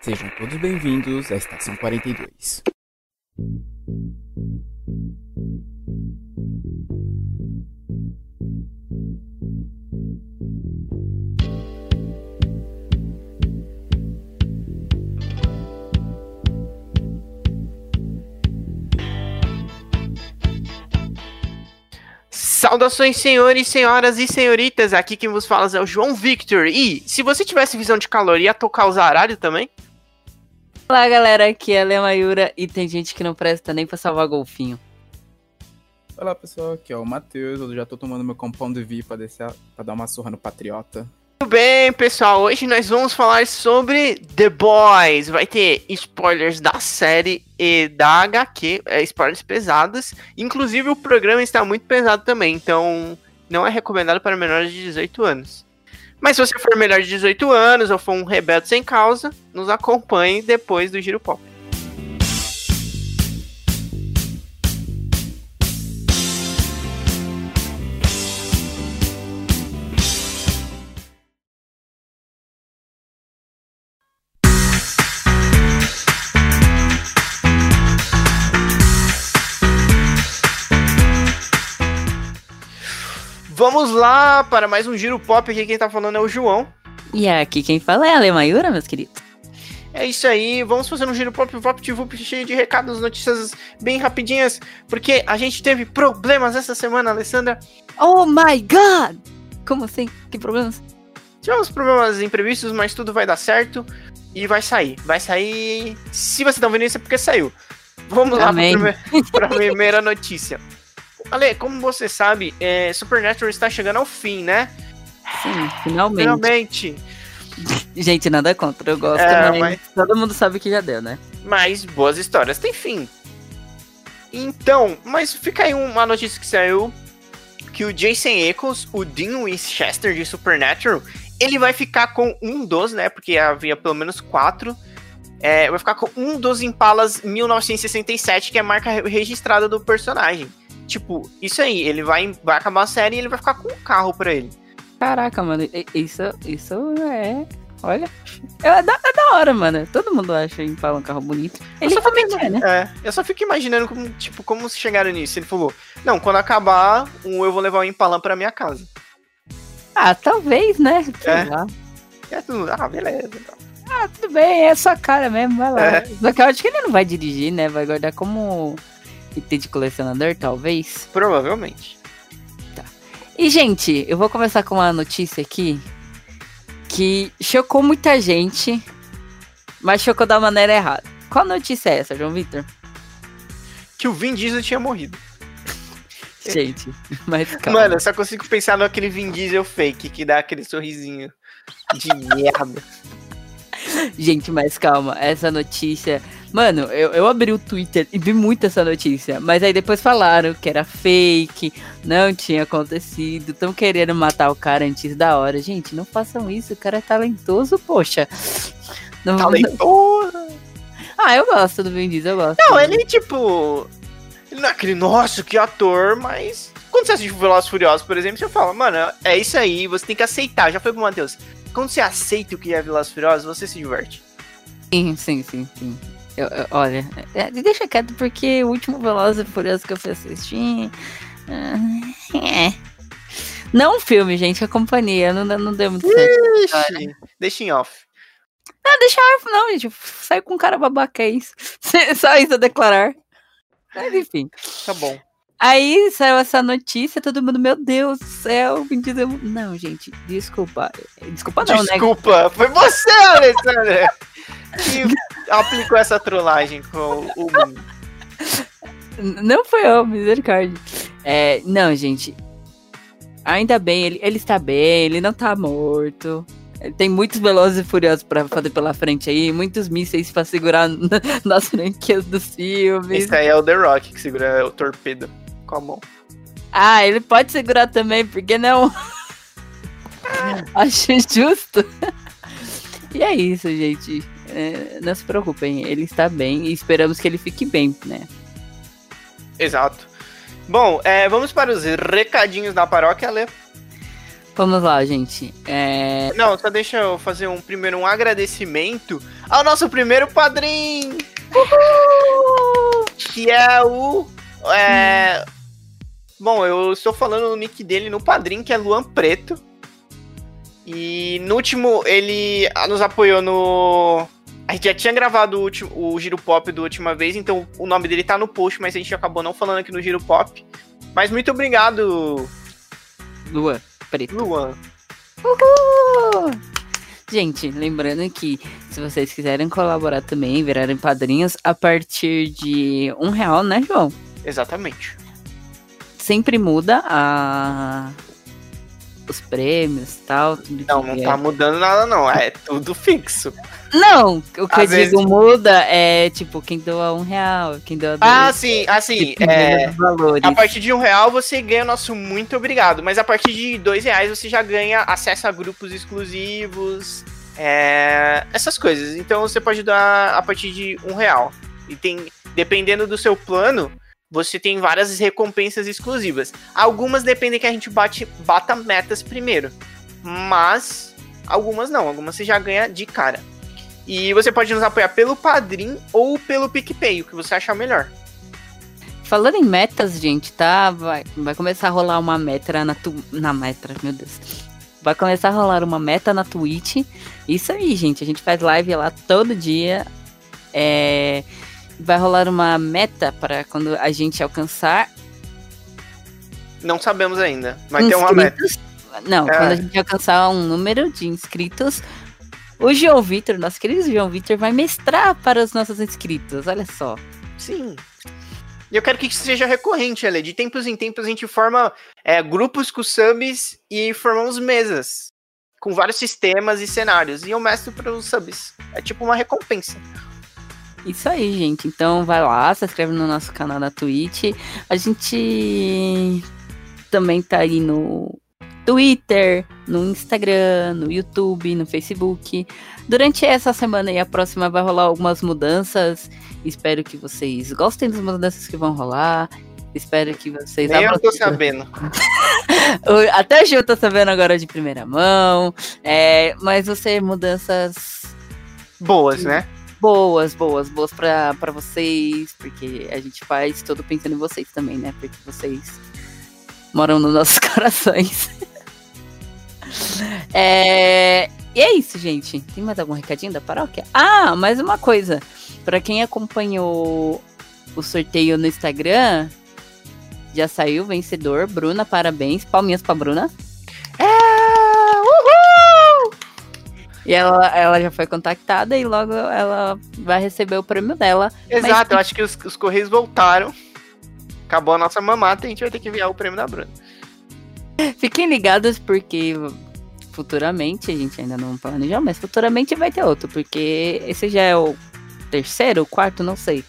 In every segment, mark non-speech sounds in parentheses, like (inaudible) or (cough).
Sejam todos bem-vindos à Estação 42. Saudações, senhores, senhoras e senhoritas. Aqui quem vos fala é o João Victor. E se você tivesse visão de calor, ia tocar o zaralho também? Olá, galera. Aqui é a Lê Mayura e tem gente que não presta nem pra salvar golfinho. Olá, pessoal. Aqui é o Matheus. Eu já tô tomando meu Compound V pra, descer, pra dar uma surra no Patriota. Tudo bem, pessoal? Hoje nós vamos falar sobre The Boys. Vai ter spoilers da série e da HQ, é, spoilers pesados. Inclusive, o programa está muito pesado também, então não é recomendado para menores de 18 anos. Mas se você for melhor de 18 anos ou for um rebelde sem causa, nos acompanhe depois do Giro Pop. Vamos lá para mais um Giro Pop. Aqui quem tá falando é o João. E aqui quem fala é a Lê Mayura, meus queridos. É isso aí, vamos fazer um Giro Pop Vop Vup cheio de recados, notícias bem rapidinhas, porque a gente teve problemas essa semana, Alessandra. Oh my god! Como assim? Que problemas? Tivemos problemas imprevistos, mas tudo vai dar certo e vai sair. Vai sair. Se você tá vendo isso é porque saiu. Vamos Amém. lá para a primeira notícia. Ale, como você sabe, é, Supernatural está chegando ao fim, né? Sim, finalmente. Finalmente. Gente, nada contra, eu gosto, É, mas, mas- todo mundo sabe que já deu, né? Mas boas histórias têm fim. Então, mas fica aí uma notícia que saiu que o Jason Ackles, o Dean Winchester de Supernatural, ele vai ficar com um dos, né? Porque havia pelo menos quatro. É, vai ficar com um dos Impalas 1967, que é a marca re- registrada do personagem. Tipo, isso aí, ele vai, vai acabar a série e ele vai ficar com um carro pra ele. Caraca, mano, isso, isso é. Olha. É da, é da hora, mano. Todo mundo acha Impala um carro bonito. Ele só também fico- é, né? É, eu só fico imaginando como, tipo, como chegaram nisso. Ele falou, não, quando acabar, um eu vou levar o Impalam pra minha casa. Ah, talvez, né? Sei É. lá. É tudo, ah, beleza. então. Ah, tudo bem, é sua cara mesmo, vai lá. É. Só que eu acho que ele não vai dirigir, né? Vai guardar como item de colecionador, talvez. Provavelmente. E, gente, eu vou começar com uma notícia aqui que chocou muita gente, mas chocou da maneira errada. Qual notícia é essa, João Vitor? Que o Vin Diesel tinha morrido. (laughs) Gente, mas calma. Mano, eu só consigo pensar naquele Vin Diesel fake que dá aquele sorrisinho de (laughs) merda. Gente, mas calma, essa notícia. Mano, eu, eu abri o Twitter e vi muito essa notícia, mas aí depois falaram que era fake, não tinha acontecido, estão querendo matar o cara antes da hora. Gente, não façam isso, o cara é talentoso, poxa. Não, Talentoso. (laughs) Ah, eu gosto do Vin Diesel, eu gosto. Não, ele, tipo... Ele não é aquele, nossa, que ator, mas... Quando você assiste Velozes e Furiosos, por exemplo, você fala, mano, é isso aí, você tem que aceitar. Já foi pro Matheus. Quando você aceita o que é Velozes Furiosos, você se diverte. Sim, sim, sim, sim. Eu- eu- olha, é, deixa quieto, porque o último Velozes e Furiosos que eu fui assistir. ah, É. Não o filme, gente, a companhia. Não, deu- não deu muito certo. Ixi, deixa em off. Não, deixa eu não, gente. Saiu com um cara babaca, é isso. (laughs) Só isso a declarar. Mas enfim. Tá bom. Aí saiu essa notícia, todo mundo, meu Deus do céu, Vin Diesel. Não, gente, desculpa. Desculpa não, né? Desculpa, foi você, Alessandra, (laughs) que aplicou essa trollagem com o mundo. Não foi eu, misericórdia. É, não, gente. Ainda bem, ele, ele está bem, ele não tá morto. Tem muitos velozes e furiosos pra fazer pela frente aí, muitos mísseis pra segurar (laughs) nas franquias dos filmes. Esse aí é o The Rock que segura o torpedo com a mão. Ah, ele pode segurar também, por que não? (laughs) Acho justo. (laughs) e é isso, gente. É, não se preocupem, ele está bem e esperamos que ele fique bem, né? Exato. Bom, é, vamos para os recadinhos da paróquia, Lê. Vamos lá, gente. É... Não, só deixa eu fazer um primeiro um agradecimento ao nosso primeiro padrinho! Que é o. É... Bom, eu estou falando o nick dele no padrinho, que é Luan Preto. E no último, ele nos apoiou no. A gente já tinha gravado o, último, o Giro Pop da última vez, então o nome dele tá no post, mas a gente acabou não falando aqui no Giro Pop. Mas muito obrigado, Luan Preto. Luan. Uhul! Gente, lembrando que se vocês quiserem colaborar também, virarem padrinhos, a partir de um real, né, João? Exatamente. Sempre muda a... os prêmios e tal. Tudo Não, não é. tá mudando nada, não. É tudo fixo. Não, o que Às eu digo muda é tipo quem doa um real, quem doa dois. Ah, sim, assim, é. A partir de um real você ganha o nosso muito obrigado, mas a partir de dois reais você já ganha acesso a grupos exclusivos, é, essas coisas. Então você pode dar a partir de um real. E tem, dependendo do seu plano, você tem várias recompensas exclusivas. Algumas dependem que a gente bate, bata metas primeiro, mas algumas não, algumas você já ganha de cara. E você pode nos apoiar pelo Padrim ou pelo PicPay, o que você achar melhor. Falando em metas, gente, tá? Vai, vai começar a rolar uma meta na, tu, na meta, meu Deus. Vai começar a rolar uma meta na Twitch. Isso aí, gente. A gente faz live lá todo dia. É, vai rolar uma meta para quando a gente alcançar. Não sabemos ainda, mas tem uma meta. inscritos. Não, É. quando a gente alcançar um número de inscritos, o João Vitor, nosso querido João Vitor, vai mestrar para os nossos inscritos. Olha só. Sim. E eu quero que isso seja recorrente, Ale. De tempos em tempos a gente forma é, grupos com subs e formamos mesas. Com vários sistemas e cenários. E eu mestro para os subs. É tipo uma recompensa. Isso aí, gente. Então vai lá, se inscreve no nosso canal na Twitch. A gente também tá aí no Twitter, no Instagram, no YouTube, no Facebook. Durante essa semana e a próxima vai rolar algumas mudanças. Espero que vocês gostem das mudanças que vão rolar. Espero que vocês Nem eu tô sabendo. (laughs) Até a Gil tá sabendo agora de primeira mão. É, mas ser mudanças Boas, né? Boas, boas, boas pra vocês, porque a gente faz todo pensando em vocês também, né? Porque vocês moram nos nossos (laughs) corações. É, e é isso, gente. Tem mais algum recadinho da paróquia? Ah, mais uma coisa. Pra quem acompanhou o sorteio no Instagram, já saiu o vencedor. Bruna, parabéns. Palminhas pra Bruna. É! E ela, ela já foi contactada e logo ela vai receber o prêmio dela. Exato, eu acho que os, os Correios voltaram. Acabou a nossa mamata e a gente vai ter que enviar o prêmio da Bruna. (laughs) Fiquem ligados porque futuramente, a gente ainda não planejou, mas futuramente vai ter outro, porque esse já é o terceiro, o quarto, não sei.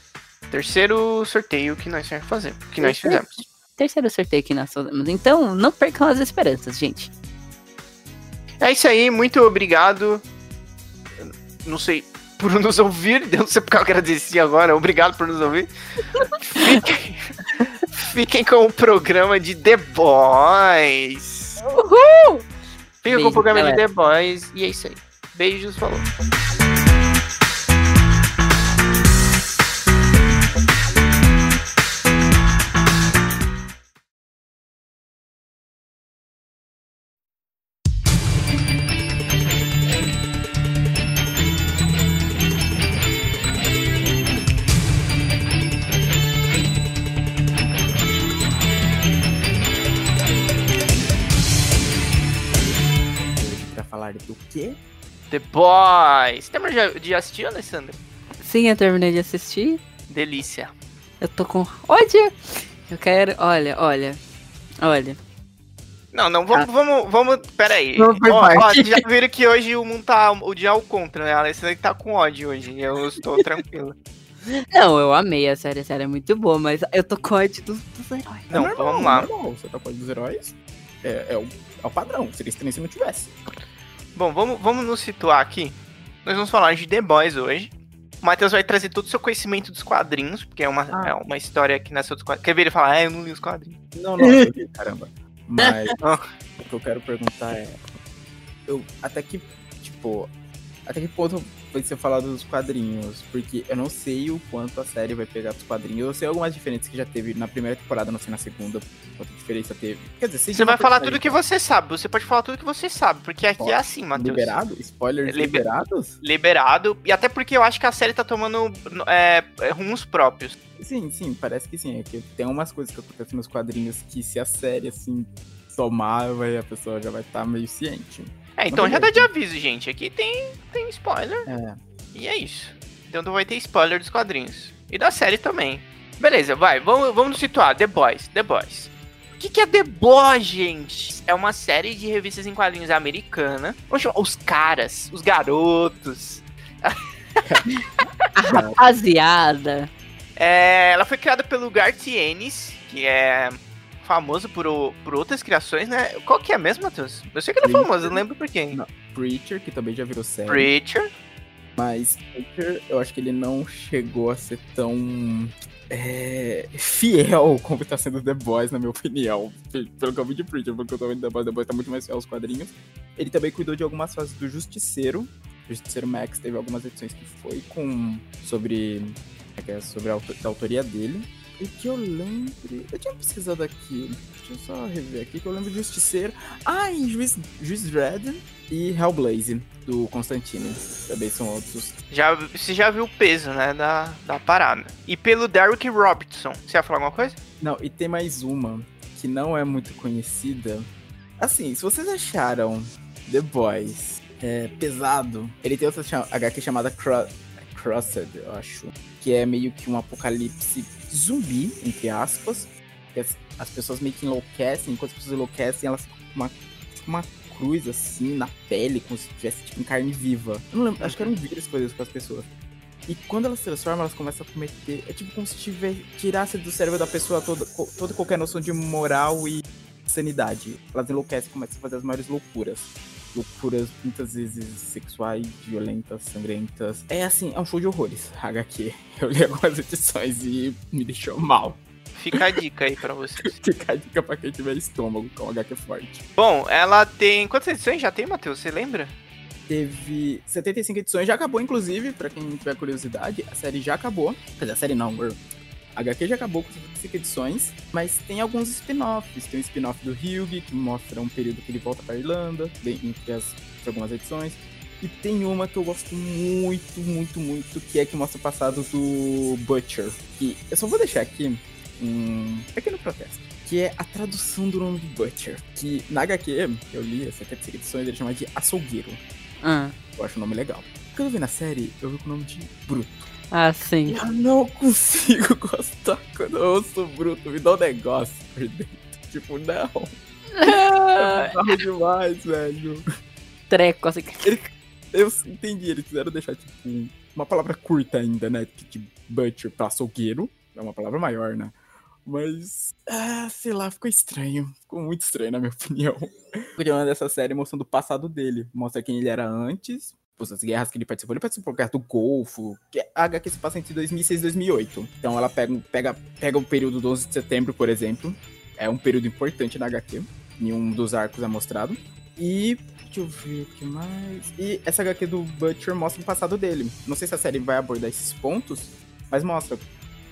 Terceiro sorteio que nós fazer. Que nós fizemos. Terceiro sorteio que nós fazemos. Então, não percam as esperanças, gente. É isso aí, muito obrigado. Não sei por nos ouvir, eu não sei porque eu agradeci agora, obrigado por nos ouvir. Fiquem, fiquem com o programa de The Boys. Uhul! Fiquem com Beijo, o programa galera. de The Boys e é isso aí. Beijos, falou. Boys. Tem de, de assistir, Alessandra? Sim, eu terminei de assistir. Delícia. Eu tô com ódio. Eu quero. Olha, olha. Olha. Não, não, vamos, vamos, vamos, pera aí. Vamos Ó, ó, vocês já viram que hoje o mundo tá o dia ao contra, né? A Alessandra tá com ódio hoje, eu estou (laughs) tranquilo. Não, eu amei a série, a série é muito boa, mas eu tô com ódio dos, dos heróis. Não, é normal, vamos lá. é normal. Você tá com dos heróis. É, é o, é o padrão. Seria estranho se não tivesse. Bom, vamos, vamos nos situar aqui. Nós vamos falar de The Boys hoje. O Matheus vai trazer todo o seu conhecimento dos quadrinhos, porque é uma, Ah. é uma história que nasceu dos quadrinhos. Quer ver ele falar, ah, eu não li os quadrinhos. Não, não, eu li, caramba. (laughs) Mas o que eu quero perguntar é. Eu, até que, tipo. Até que ponto vai ser falado dos quadrinhos? Porque eu não sei o quanto a série vai pegar dos quadrinhos. Eu sei algumas diferenças que já teve na primeira temporada, não sei na segunda, quanta diferença teve. Quer dizer, Você uma vai falar tudo que você sabe. Você pode falar tudo que você sabe, porque aqui é assim, Matheus. Liberado? Spoilers Liber- liberados? Liberado. E até porque eu acho que a série tá tomando é, rumos próprios. Sim, sim, parece que sim. É que tem umas coisas que acontecem nos quadrinhos que se a série, assim, tomar, a pessoa já vai estar meio ciente. É, então Mas já dá de beleza. aviso, gente. Aqui tem, tem spoiler. É. E é isso. Então não vai ter spoiler dos quadrinhos. E da série também. Beleza, vai. Vamos, vamos nos situar. The Boys. The Boys. O que, que é The Boys, gente? É uma série de revistas em quadrinhos americana. Vamos chamar os caras, os garotos. (laughs) (laughs) Rapaziada. É, ela foi criada pelo Garth Ennis, que é famoso por, o- por outras criações, né? Qual que é mesmo, Matheus? Eu sei que ele é famoso, eu não lembro por quem. Não. Preacher, que também já virou série. Preacher. Mas Preacher, eu acho que ele não chegou a ser tão é, fiel como tá sendo The Boys, na minha opinião. Pe- Pelo que eu vi de Preacher, pelo que eu tô vendo The Boys, The Boys tá muito mais fiel aos quadrinhos. Ele também cuidou de algumas fases do Justiceiro. O Justiceiro Max teve algumas edições que foi com sobre, é é, sobre a autoria dele. E que eu lembre. Eu tinha pesquisado aqui. Deixa eu só rever aqui que eu lembro de Justiceiro. Ah, e Juiz, Juiz Dredd e Hellblaze, do Constantine. Também são outros. Já, você já viu o peso, né, da, da parada. E pelo Derek Robertson. Você ia falar alguma coisa? Não, e tem mais uma que não é muito conhecida. Assim, se vocês acharam The Boys é, pesado, ele tem outra HQ chamada Cro Crossed, eu acho. Que é meio que um apocalipse zumbi, entre aspas. Que as, as pessoas meio que enlouquecem, enquanto as pessoas enlouquecem, elas ficam com uma, tipo uma cruz assim na pele, como se tivesse tipo em carne viva. Eu não lembro, acho que era um vírus que fazia com as pessoas. E quando elas se transformam, elas começam a cometer. É tipo como se tivesse, tirasse do cérebro da pessoa toda, toda qualquer noção de moral e sanidade. Elas enlouquecem e começam a fazer as maiores loucuras. Loucuras muitas vezes sexuais, violentas, sangrentas. É assim, é um show de horrores, HQ. (laughs) Eu li algumas edições e me deixou mal. Fica a dica aí pra vocês. (laughs) Fica a dica pra quem tiver estômago com HQ forte. Bom, ela tem. Quantas edições já tem, Matheus? Você lembra? Teve 75 edições, já acabou, inclusive, pra quem tiver curiosidade, a série já acabou. Quer dizer, a série não, a HQ já acabou com 75 edições, mas tem alguns spin-offs. Tem um spin-off do Hugh, que mostra um período que ele volta pra Irlanda, bem- entre as entre algumas edições. E tem uma que eu gosto muito, muito, muito, que é que mostra o passado do Butcher. Que eu só vou deixar aqui um pequeno protesto. Que é a tradução do nome do Butcher. Que na HQ, eu li as 75 edições, ele chama de açougueiro. Ah, Eu acho o nome legal. Quando eu vi na série, eu vi com o nome de Bruto. Ah sim. eu não consigo (laughs) gostar quando eu ouço Bruto. Me dá um negócio por dentro. Tipo, não. É bizarro demais, velho. Treco, assim. Eu entendi, eles quiseram deixar, tipo, um- uma palavra curta ainda, né? Que de butcher pra açougueiro. É uma palavra maior, né? Mas, ah, sei lá, ficou estranho. Ficou muito estranho, na minha opinião. O problema dessa série mostrando o passado dele. Mostra quem ele era antes, as guerras que ele participou. Ele participou da Guerra do Golfo, que é a HQ se passa entre 2006 e 2008. Então ela pega, pega, pega o período do 11 de setembro, por exemplo. É um período importante na HQ. Em um dos arcos é mostrado. E Deixa eu ver o que mais. E essa HQ do Butcher mostra o passado dele. Não sei se a série vai abordar esses pontos, mas mostra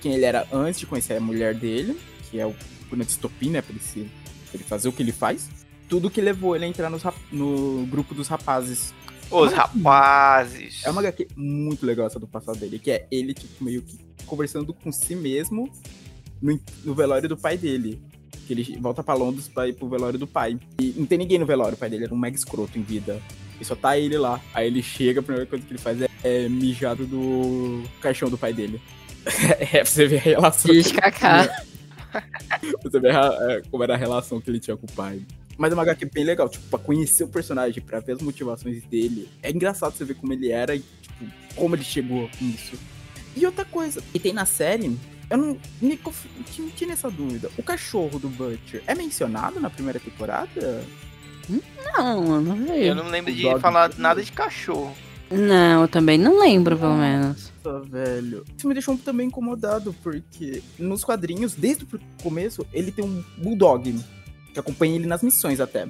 quem ele era antes de conhecer a mulher dele, que é o grande estopim, né? Pra ele, fazer o que ele faz. Tudo que levou ele a entrar no grupo dos rapazes. Os Mas- rapazes. É uma HQ muito legal essa do passado dele, que é ele, tipo, meio que conversando com si mesmo no, no velório do pai dele. Que ele volta pra Londres pra ir pro velório do pai. E não tem ninguém no velório, o pai dele era um mega escroto em vida. E só tá ele lá. Aí ele chega, a primeira coisa que ele faz é, é mijado do caixão do pai dele. (laughs) é, pra você ver a relação. XKK. (laughs) você vê a- é, como era a relação que ele tinha com o pai. Mas é uma HQ bem legal, tipo, pra conhecer o personagem, pra ver as motivações dele. É engraçado você ver como ele era e, tipo, como ele chegou nisso. E outra coisa, e tem na série, eu não me conf... tinha, tinha essa dúvida. O cachorro do Butcher é mencionado na primeira temporada? Não, eu não Eu vi. não lembro O de dog falar nada de cachorro. Não, eu também não lembro, pelo menos. Nossa, velho. Isso me deixou também incomodado, porque nos quadrinhos, desde o começo, ele tem um bulldog. Que acompanha ele nas missões até.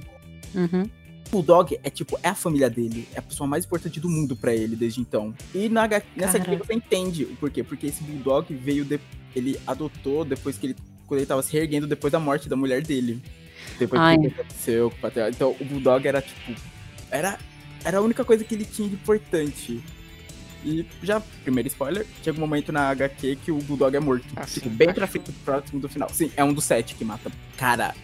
Uhum. O Bulldog é tipo, é a família dele, é a pessoa mais importante do mundo pra ele desde então. E na, nessa aqui você entende o porquê. Porque esse Bulldog veio, de- ele adotou depois que ele, quando ele tava se reerguendo depois da morte da mulher dele. Depois Ai. que aconteceu com o patriarca. Então o Bulldog era tipo, era, era a única coisa que ele tinha de importante. E já, primeiro spoiler, chega um momento na HQ que o Bulldog é morto. Ah, tipo, sim. bem pra frente, próximo do final. Sim, é um dos sete que mata. Cara,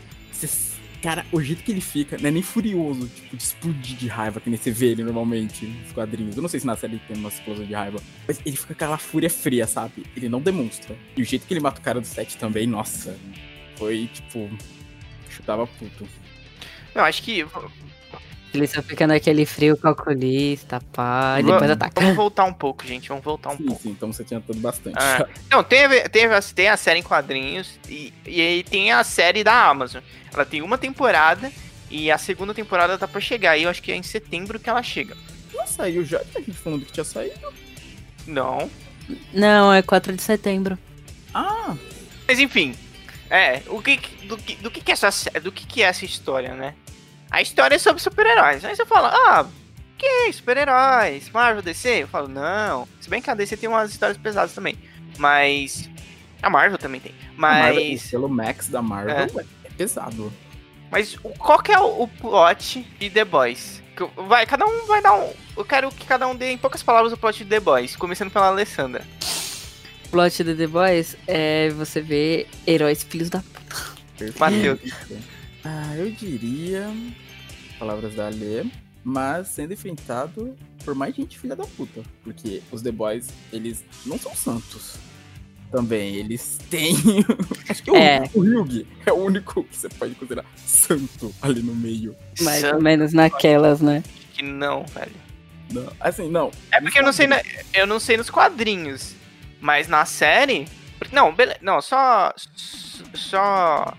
cara, o jeito que ele fica, não é nem furioso, tipo, de explodir de raiva, que nem você vê ele normalmente nos quadrinhos. Eu não sei se na série tem uma explosão de raiva, mas ele fica com aquela fúria fria, sabe? Ele não demonstra. E o jeito que ele mata o cara do set também, nossa, foi tipo. Chutava puto. Não, acho que. Ele só fica naquele frio calculista, pá, e depois Vamos- ataca. Vamos voltar um pouco, gente. Vamos voltar um Sim, pouco. sim, então você tinha tudo bastante. Ah, Não, tem, tem, a- tem a série em quadrinhos e, e aí tem a série da Amazon. Ela tem uma temporada e a segunda temporada tá pra chegar. E eu acho que é em setembro que ela chega. Não saiu já, a gente falando que tinha saído. Não. Não, é 4 de setembro. Ah, Mas enfim. É, o que, do, que, do que, que é essa do que, que é essa história, né? A história é sobre super-heróis. Aí você fala, ah, que super-heróis? Marvel, DC? Eu falo, não. Se bem que a DC tem umas histórias pesadas também. Mas. A Marvel também tem. a Marvel, Mas. pelo Max da Marvel é, é pesado. Mas o- qual que é o, o plot de The Boys? Vai, cada um vai dar um. Eu quero que cada um dê em poucas palavras o plot de The Boys, começando pela Alessandra. O plot de The Boys é você ver heróis filhos da puta. Perfeito. Matheus. (laughs) Ah, eu diria. Palavras da Alê. Mas sendo enfrentado por mais gente filha da puta. Porque os The Boys, eles não são santos. Também, eles têm. (laughs) Acho que o, É. o Hyug é o único que você pode considerar santo ali no meio. Mais Santo ou menos naquelas, né? que não, velho. Não, assim, não. É porque eu não sei, na- eu não sei nos quadrinhos, mas na série, não, bele- não, só só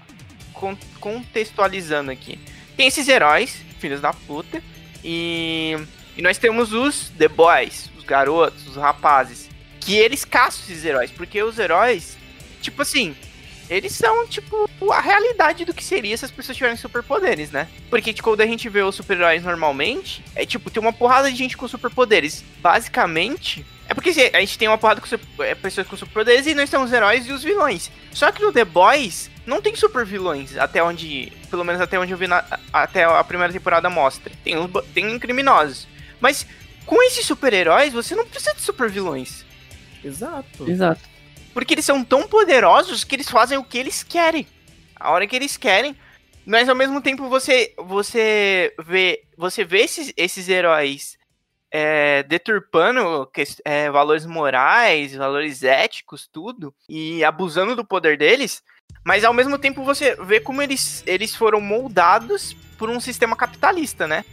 con- contextualizando aqui. Tem esses heróis, filhos da puta, e, e nós temos os The Boys, os garotos, os rapazes, que eles caçam esses heróis, porque os heróis, tipo assim, eles são, tipo, a realidade do que seria se as pessoas tiverem superpoderes, né? Porque, tipo, quando a gente vê os super-heróis normalmente, é tipo, tem uma porrada de gente com superpoderes. Basicamente, é porque a gente tem uma porrada com é, pessoas com superpoderes e nós temos os heróis e os vilões. Só que no The Boys não tem super vilões, até onde. Pelo menos até onde eu vi na, até a primeira temporada mostra. Tem, bo- tem criminosos. Mas com esses super-heróis, você não precisa de super vilões. Exato. Exato. Porque eles são tão poderosos que eles fazem o que eles querem. A hora que eles querem. Mas ao mesmo tempo você você vê, você vê esses, esses heróis é, deturpando é, valores morais, valores éticos, tudo, e abusando do poder deles. Mas ao mesmo tempo você vê como eles, eles foram moldados por um sistema capitalista, né?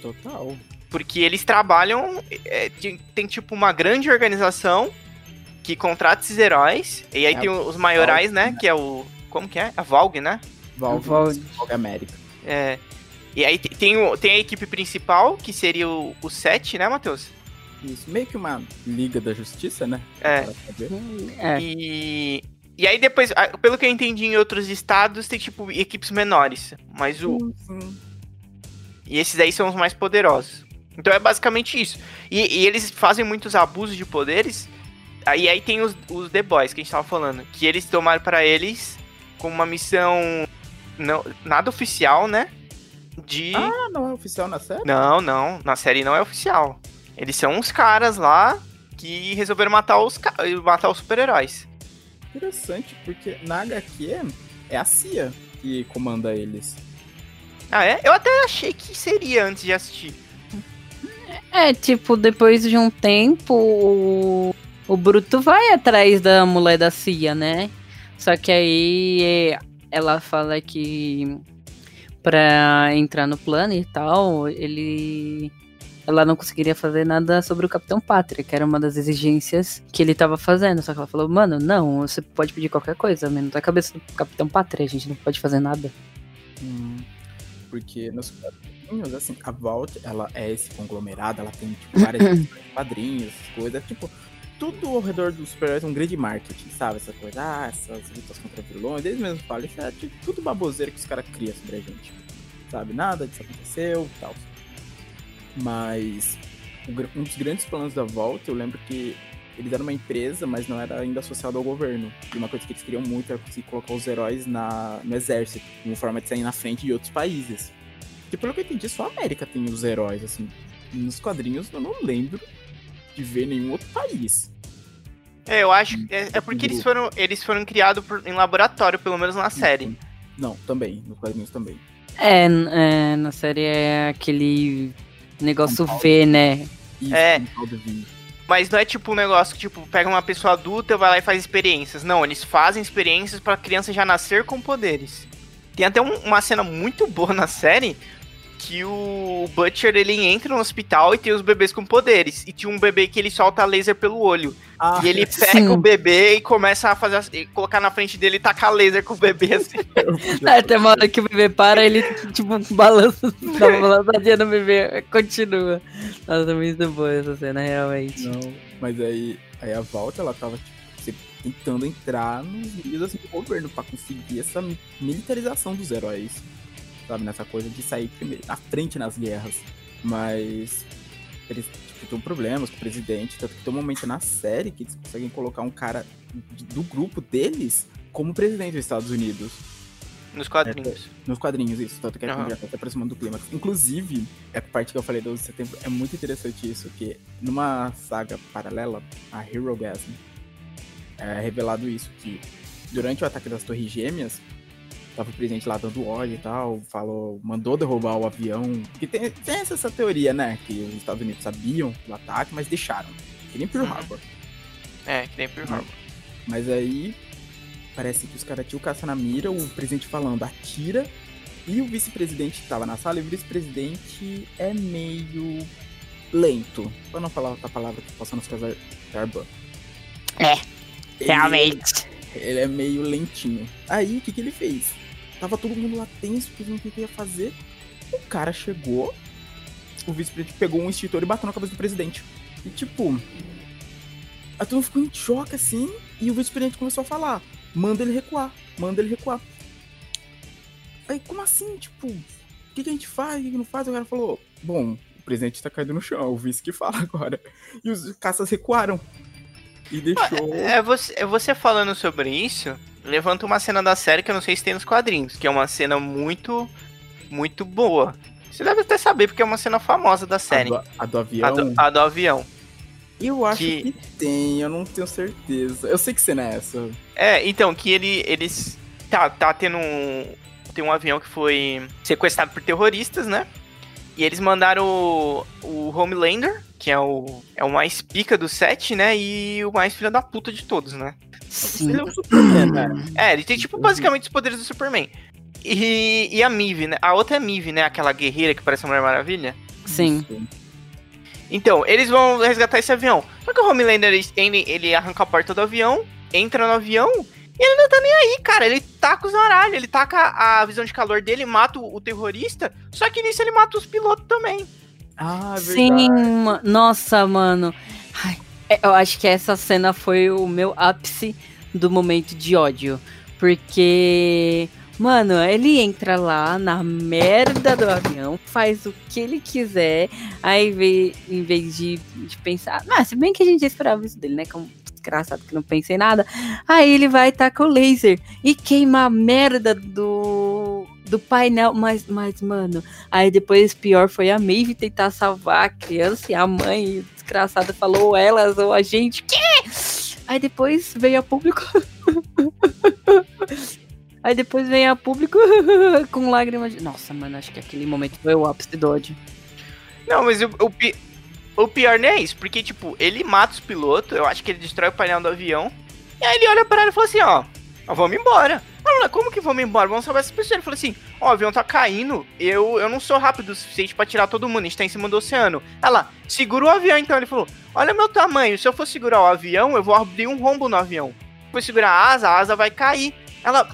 Total. Porque eles trabalham. é, tem, tem, tipo uma grande organização que contrata esses heróis. E aí É tem os maiorais, Valve, né? né? Que é o. Como que é? A Valg, né? Valve, Valve. Valve América. É. E aí te- tem, o, tem a equipe principal, que seria o, o 7, né, Matheus? Isso, meio que uma Liga da Justiça, né? É. É. E. E aí depois, pelo que eu entendi em outros estados, tem tipo equipes menores. Mas o. Sim. E esses aí são os mais poderosos. Então é basicamente isso. E, e eles fazem muitos abusos de poderes. Aí aí tem os, os The Boys que a gente tava falando. Que eles tomaram pra eles como uma missão não, nada oficial, né? De. Ah, não é oficial na série? Não, não. Na série não é oficial. Eles são uns caras lá que resolveram matar os, matar os super-heróis. Interessante, porque na HQ é a CIA que comanda eles. Ah, é? Eu até achei que seria antes de assistir. É, tipo, depois de um tempo, o, o Bruto vai atrás da mulher da CIA, né? Só que aí é, ela fala que pra entrar no plano e tal, ele. Ela não conseguiria fazer nada sobre o Capitão Pátria, que era uma das exigências que ele tava fazendo. Só que ela falou, mano, não, você pode pedir qualquer coisa, menos da cabeça do Capitão Pátria, a gente não pode fazer nada. Hum, porque nos quadrinhos, assim, a Vault, ela é esse conglomerado, ela tem, tipo, várias (coughs) quadrinhos, essas coisas. Tipo, tudo ao redor dos super-heróis é um grande marketing, sabe? Essa coisa, ah, essas lutas contra vilões, eles mesmos falam, isso é tipo, tudo baboseira que os caras criam sobre a gente. Sabe? Nada disso aconteceu e tal. Mas um dos grandes planos da volta, eu lembro que eles eram uma empresa, mas não era ainda associado ao governo. E uma coisa que eles queriam muito era conseguir colocar os heróis na, no exército, como forma de sair na frente de outros países. E pelo que eu entendi, só a América tem os heróis, assim. Nos quadrinhos eu não lembro de ver nenhum outro país. É, eu acho que é, é porque eles foram, eles foram criados por, em laboratório, pelo menos na série. Não, também, nos quadrinhos também. É, é na série é aquele negócio V, né? Isso, é. Mas não é tipo um negócio que, tipo, pega uma pessoa adulta, vai lá e faz experiências. Não, eles fazem experiências pra criança já nascer com poderes. Tem até um, uma cena muito boa na série que o Butcher ele entra no hospital e tem os bebês com poderes. E tinha um bebê que ele solta laser pelo olho. Ah, e ele pega sim. o bebê e começa a fazer colocar na frente dele e tacar laser com o bebê assim. (laughs) é, tem uma hora que o bebê para, ele tipo balança, dá uma balançadinha no bebê, continua. Nossa, é muito boa essa cena, realmente. Não, mas aí, aí a volta ela tava tipo, tentando entrar nos meios assim, do governo pra conseguir essa militarização dos heróis sabe? Nessa coisa de sair primeiro, à frente nas guerras. Mas eles tipo, têm problemas com o presidente, tanto que tem um momento na série que eles conseguem colocar um cara do grupo deles como presidente dos Estados Unidos. Nos quadrinhos. É, nos quadrinhos, isso. Tanto que uhum. já tá aproximando do clímax. Inclusive, a parte que eu falei do 11 de setembro é muito interessante isso, que numa saga paralela, a Hero Gasm, é revelado isso, que durante o ataque das Torres Gêmeas, tava o presidente lá dando ódio e tal, falou, mandou derrubar o avião. Que tem, tem essa, essa, teoria, né? Que os Estados Unidos sabiam do ataque, mas deixaram. Que nem Pearl uhum. Harbor. É, que nem Pearl Harbor. Mas aí, parece que os caras tinham caça na mira, o presidente falando, atira, e o vice-presidente tava na sala, e o vice-presidente é meio lento. Pra não falar outra palavra que possa nos Arban. É, realmente. Ele, ele é meio lentinho. Aí, o que, que ele fez? Tava todo mundo lá tenso, pensando o que, ia fazer. O cara chegou, o vice-presidente pegou um extintor e bateu na cabeça do presidente. E tipo, a turma ficou em choque assim, e o vice-presidente começou a falar: manda ele recuar, manda ele recuar. Aí, como assim? Tipo, o que, que a gente faz? O que, que não faz? O cara falou: bom, o presidente tá caído no chão, é o vice que fala agora. E os caças recuaram. E deixou. É, você, é você falando sobre isso, levanta uma cena da série que eu não sei se tem nos quadrinhos, que é uma cena muito, muito boa. Você deve até saber, porque é uma cena famosa da série. A do, a do avião? A do, a do, avião. Eu acho que... que... tem, eu não tenho certeza. Eu sei que cena é essa. É, então, que ele, eles. Tá, tá tendo um. Tem um avião que foi sequestrado por terroristas, né? E eles mandaram o, o Homelander, que é o, é o mais pica do set, né? E o mais filho da puta de todos, né? Sim. Ele é um Superman, né? É, ele tem, tipo, basicamente os poderes do Superman. E, e a Mive, né? A outra é a Mive, né? Aquela guerreira que parece a Mulher Maravilha. Sim. Então, eles vão resgatar esse avião. Só que o Homelander, ele, ele arranca a porta do avião, entra no avião e ele não tá nem aí, cara. Ele taca os zaralhos, ele taca a visão de calor dele, mata o, o terrorista. Só que nisso ele mata os pilotos também. Ah, é Sim, nossa, mano. Ai, eu acho que essa cena foi o meu ápice do momento de ódio. Porque, mano, ele entra lá na merda do avião, faz o que ele quiser, aí em vez de, de pensar. Ah, se bem que a gente esperava isso dele, né? Como desgraçado que não pensei em nada. Aí ele vai com o laser e queima a merda do, do painel. Mas, mas, mano, aí depois pior foi a Maeve tentar salvar a criança e a mãe desgraçada falou elas ou a gente. Que? Aí depois veio a público. (laughs) Aí depois vem a público (laughs) com lágrimas de. Nossa, mano, acho que aquele momento foi o ápice do ódio. Não, mas o, o, o pior nem é isso, porque, tipo, ele mata os pilotos, eu acho que ele destrói o painel do avião, e aí ele olha pra ela e fala assim, ó, vamos embora. Ela, como que vamos embora? Vamos salvar essa pessoa. Ele falou assim, ó, o avião tá caindo, eu, eu não sou rápido o suficiente pra tirar todo mundo, a gente tá em cima do oceano. Ela, segura o avião então. Ele falou, olha meu tamanho, se eu for segurar o avião, eu vou abrir um rombo no avião. For segurar a asa, a asa vai cair. Ela...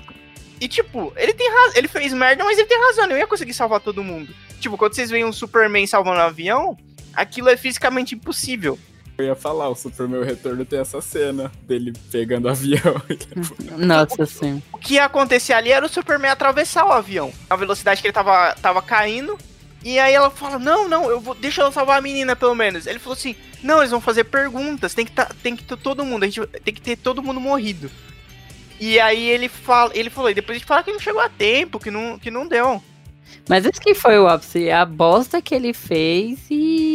E tipo, ele tem razão, ele fez merda, mas ele tem razão, eu ia conseguir salvar todo mundo. Tipo, quando vocês veem um Superman salvando um avião, aquilo é fisicamente impossível. Eu ia falar, o Superman Retorno tem essa cena dele pegando o avião. (laughs) Nossa, sim. O que ia acontecer ali era o Superman atravessar o avião. A velocidade que ele tava, tava caindo. E aí ela fala, não, não, eu vou, deixa eu salvar a menina pelo menos. Ele falou assim, não, eles vão fazer perguntas, tem que, tá, tem que ter todo mundo, a gente tem que ter todo mundo morrido. E aí ele fala, ele falou, e depois a gente fala que não chegou a tempo, que não, que não deu. Mas esse que foi o ápice, a bosta que ele fez e.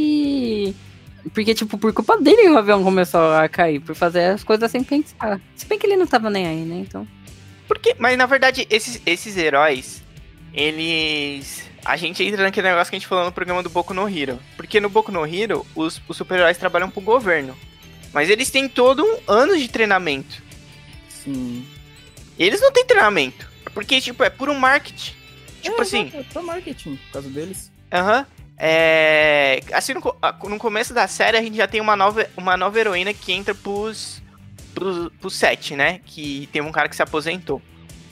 Porque, tipo, por culpa dele o avião começou a cair, por fazer as coisas sem pensar. Se bem que ele não tava nem aí, né? Então. Porque, mas na verdade, esses, esses heróis, eles. A gente entra naquele negócio que a gente falou no programa do Boku no Hero. Porque no Boku no Hero, os, os super-heróis trabalham pro governo. Mas eles têm todo um ano de treinamento. Sim. Eles não têm treinamento. Porque, tipo, é puro marketing. Tipo é, assim. É só marketing, por causa deles. Aham. É. Assim, no, co- a- no começo da série, a gente já tem uma nova, uma nova heroína que entra pros, pros, pros set, né? Que tem um cara que se aposentou.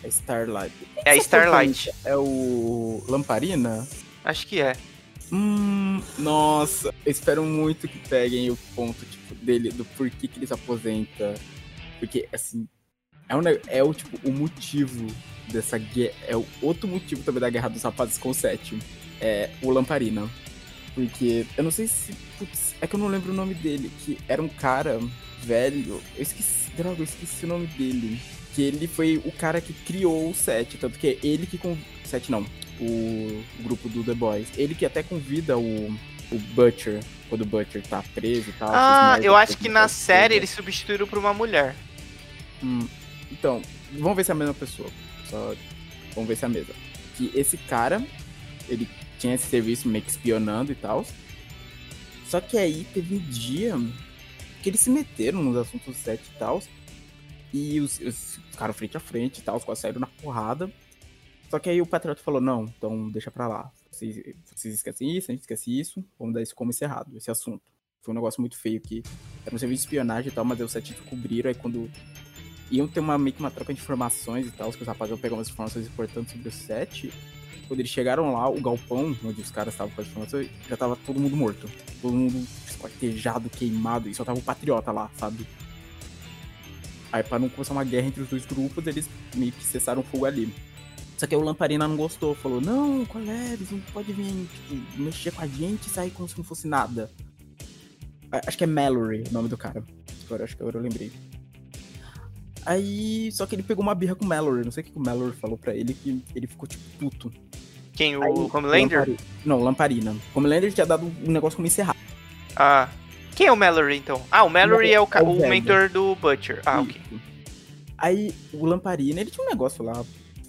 É Starlight. É a Starlight. É o Lamparina? Acho que é. Hum, nossa, eu espero muito que peguem o ponto, tipo, dele, do porquê que ele se aposenta. Porque, assim, é, um, é o, tipo, o motivo dessa guerra. É o outro motivo também da guerra dos rapazes com o Sete. É o Lamparina. Porque, eu não sei se. Putz, é que eu não lembro o nome dele. Que era um cara velho. Eu esqueci. Droga, eu esqueci o nome dele. Que ele foi o cara que criou o Sete. Tanto que é ele que. Con... Sete não. O grupo do The Boys. Ele que até convida o, o Butcher. Quando o Butcher tá preso e tal. Ah, eu acho ele que na série coisa. eles substituíram por uma mulher. Hum, então, vamos ver se é a mesma pessoa. Só vamos ver se é a mesma. Que esse cara, ele tinha esse serviço meio que espionando e tal. Só que aí teve um dia que eles se meteram nos assuntos do set e tal. E os, os ficaram frente a frente e tal, quase saíram na porrada. Só que aí o Patriota falou, não, então deixa pra lá. Vocês, vocês esquecem isso, a gente esquece isso, vamos dar isso como encerrado, esse assunto. Foi um negócio muito feio que era um serviço de espionagem e tal, mas aí o set descobriram, aí quando iam ter uma, meio que uma troca de informações e tal, que os rapazes iam pegar umas informações importantes sobre o set. Quando eles chegaram lá, o galpão, onde os caras estavam com informações, já tava todo mundo morto. Todo mundo esquartejado, queimado, e só tava o patriota lá, sabe? Aí pra não começar uma guerra entre os dois grupos, eles meio que cessaram fogo ali. Só que o Lamparina não gostou, falou, não, qual é? Eles não podem vir tipo, mexer com a gente e sair como se não fosse nada. A- Acho que é Mallory o nome do cara. Agora acho que agora eu lembrei. Aí, só que ele pegou uma birra com o Mallory. Não sei o que o Mallory falou pra ele, que ele ficou, tipo, puto. Quem? Aí, O Homelander? Lampari- Não, Lamparina. Homelander tinha dado um negócio como encerrar. Ah. Quem é o Mallory, então? Ah, o Mallory é o, ca- É o o mentor do Butcher. Ah, ok. Isso. Aí, o Lamparina, ele tinha um negócio lá,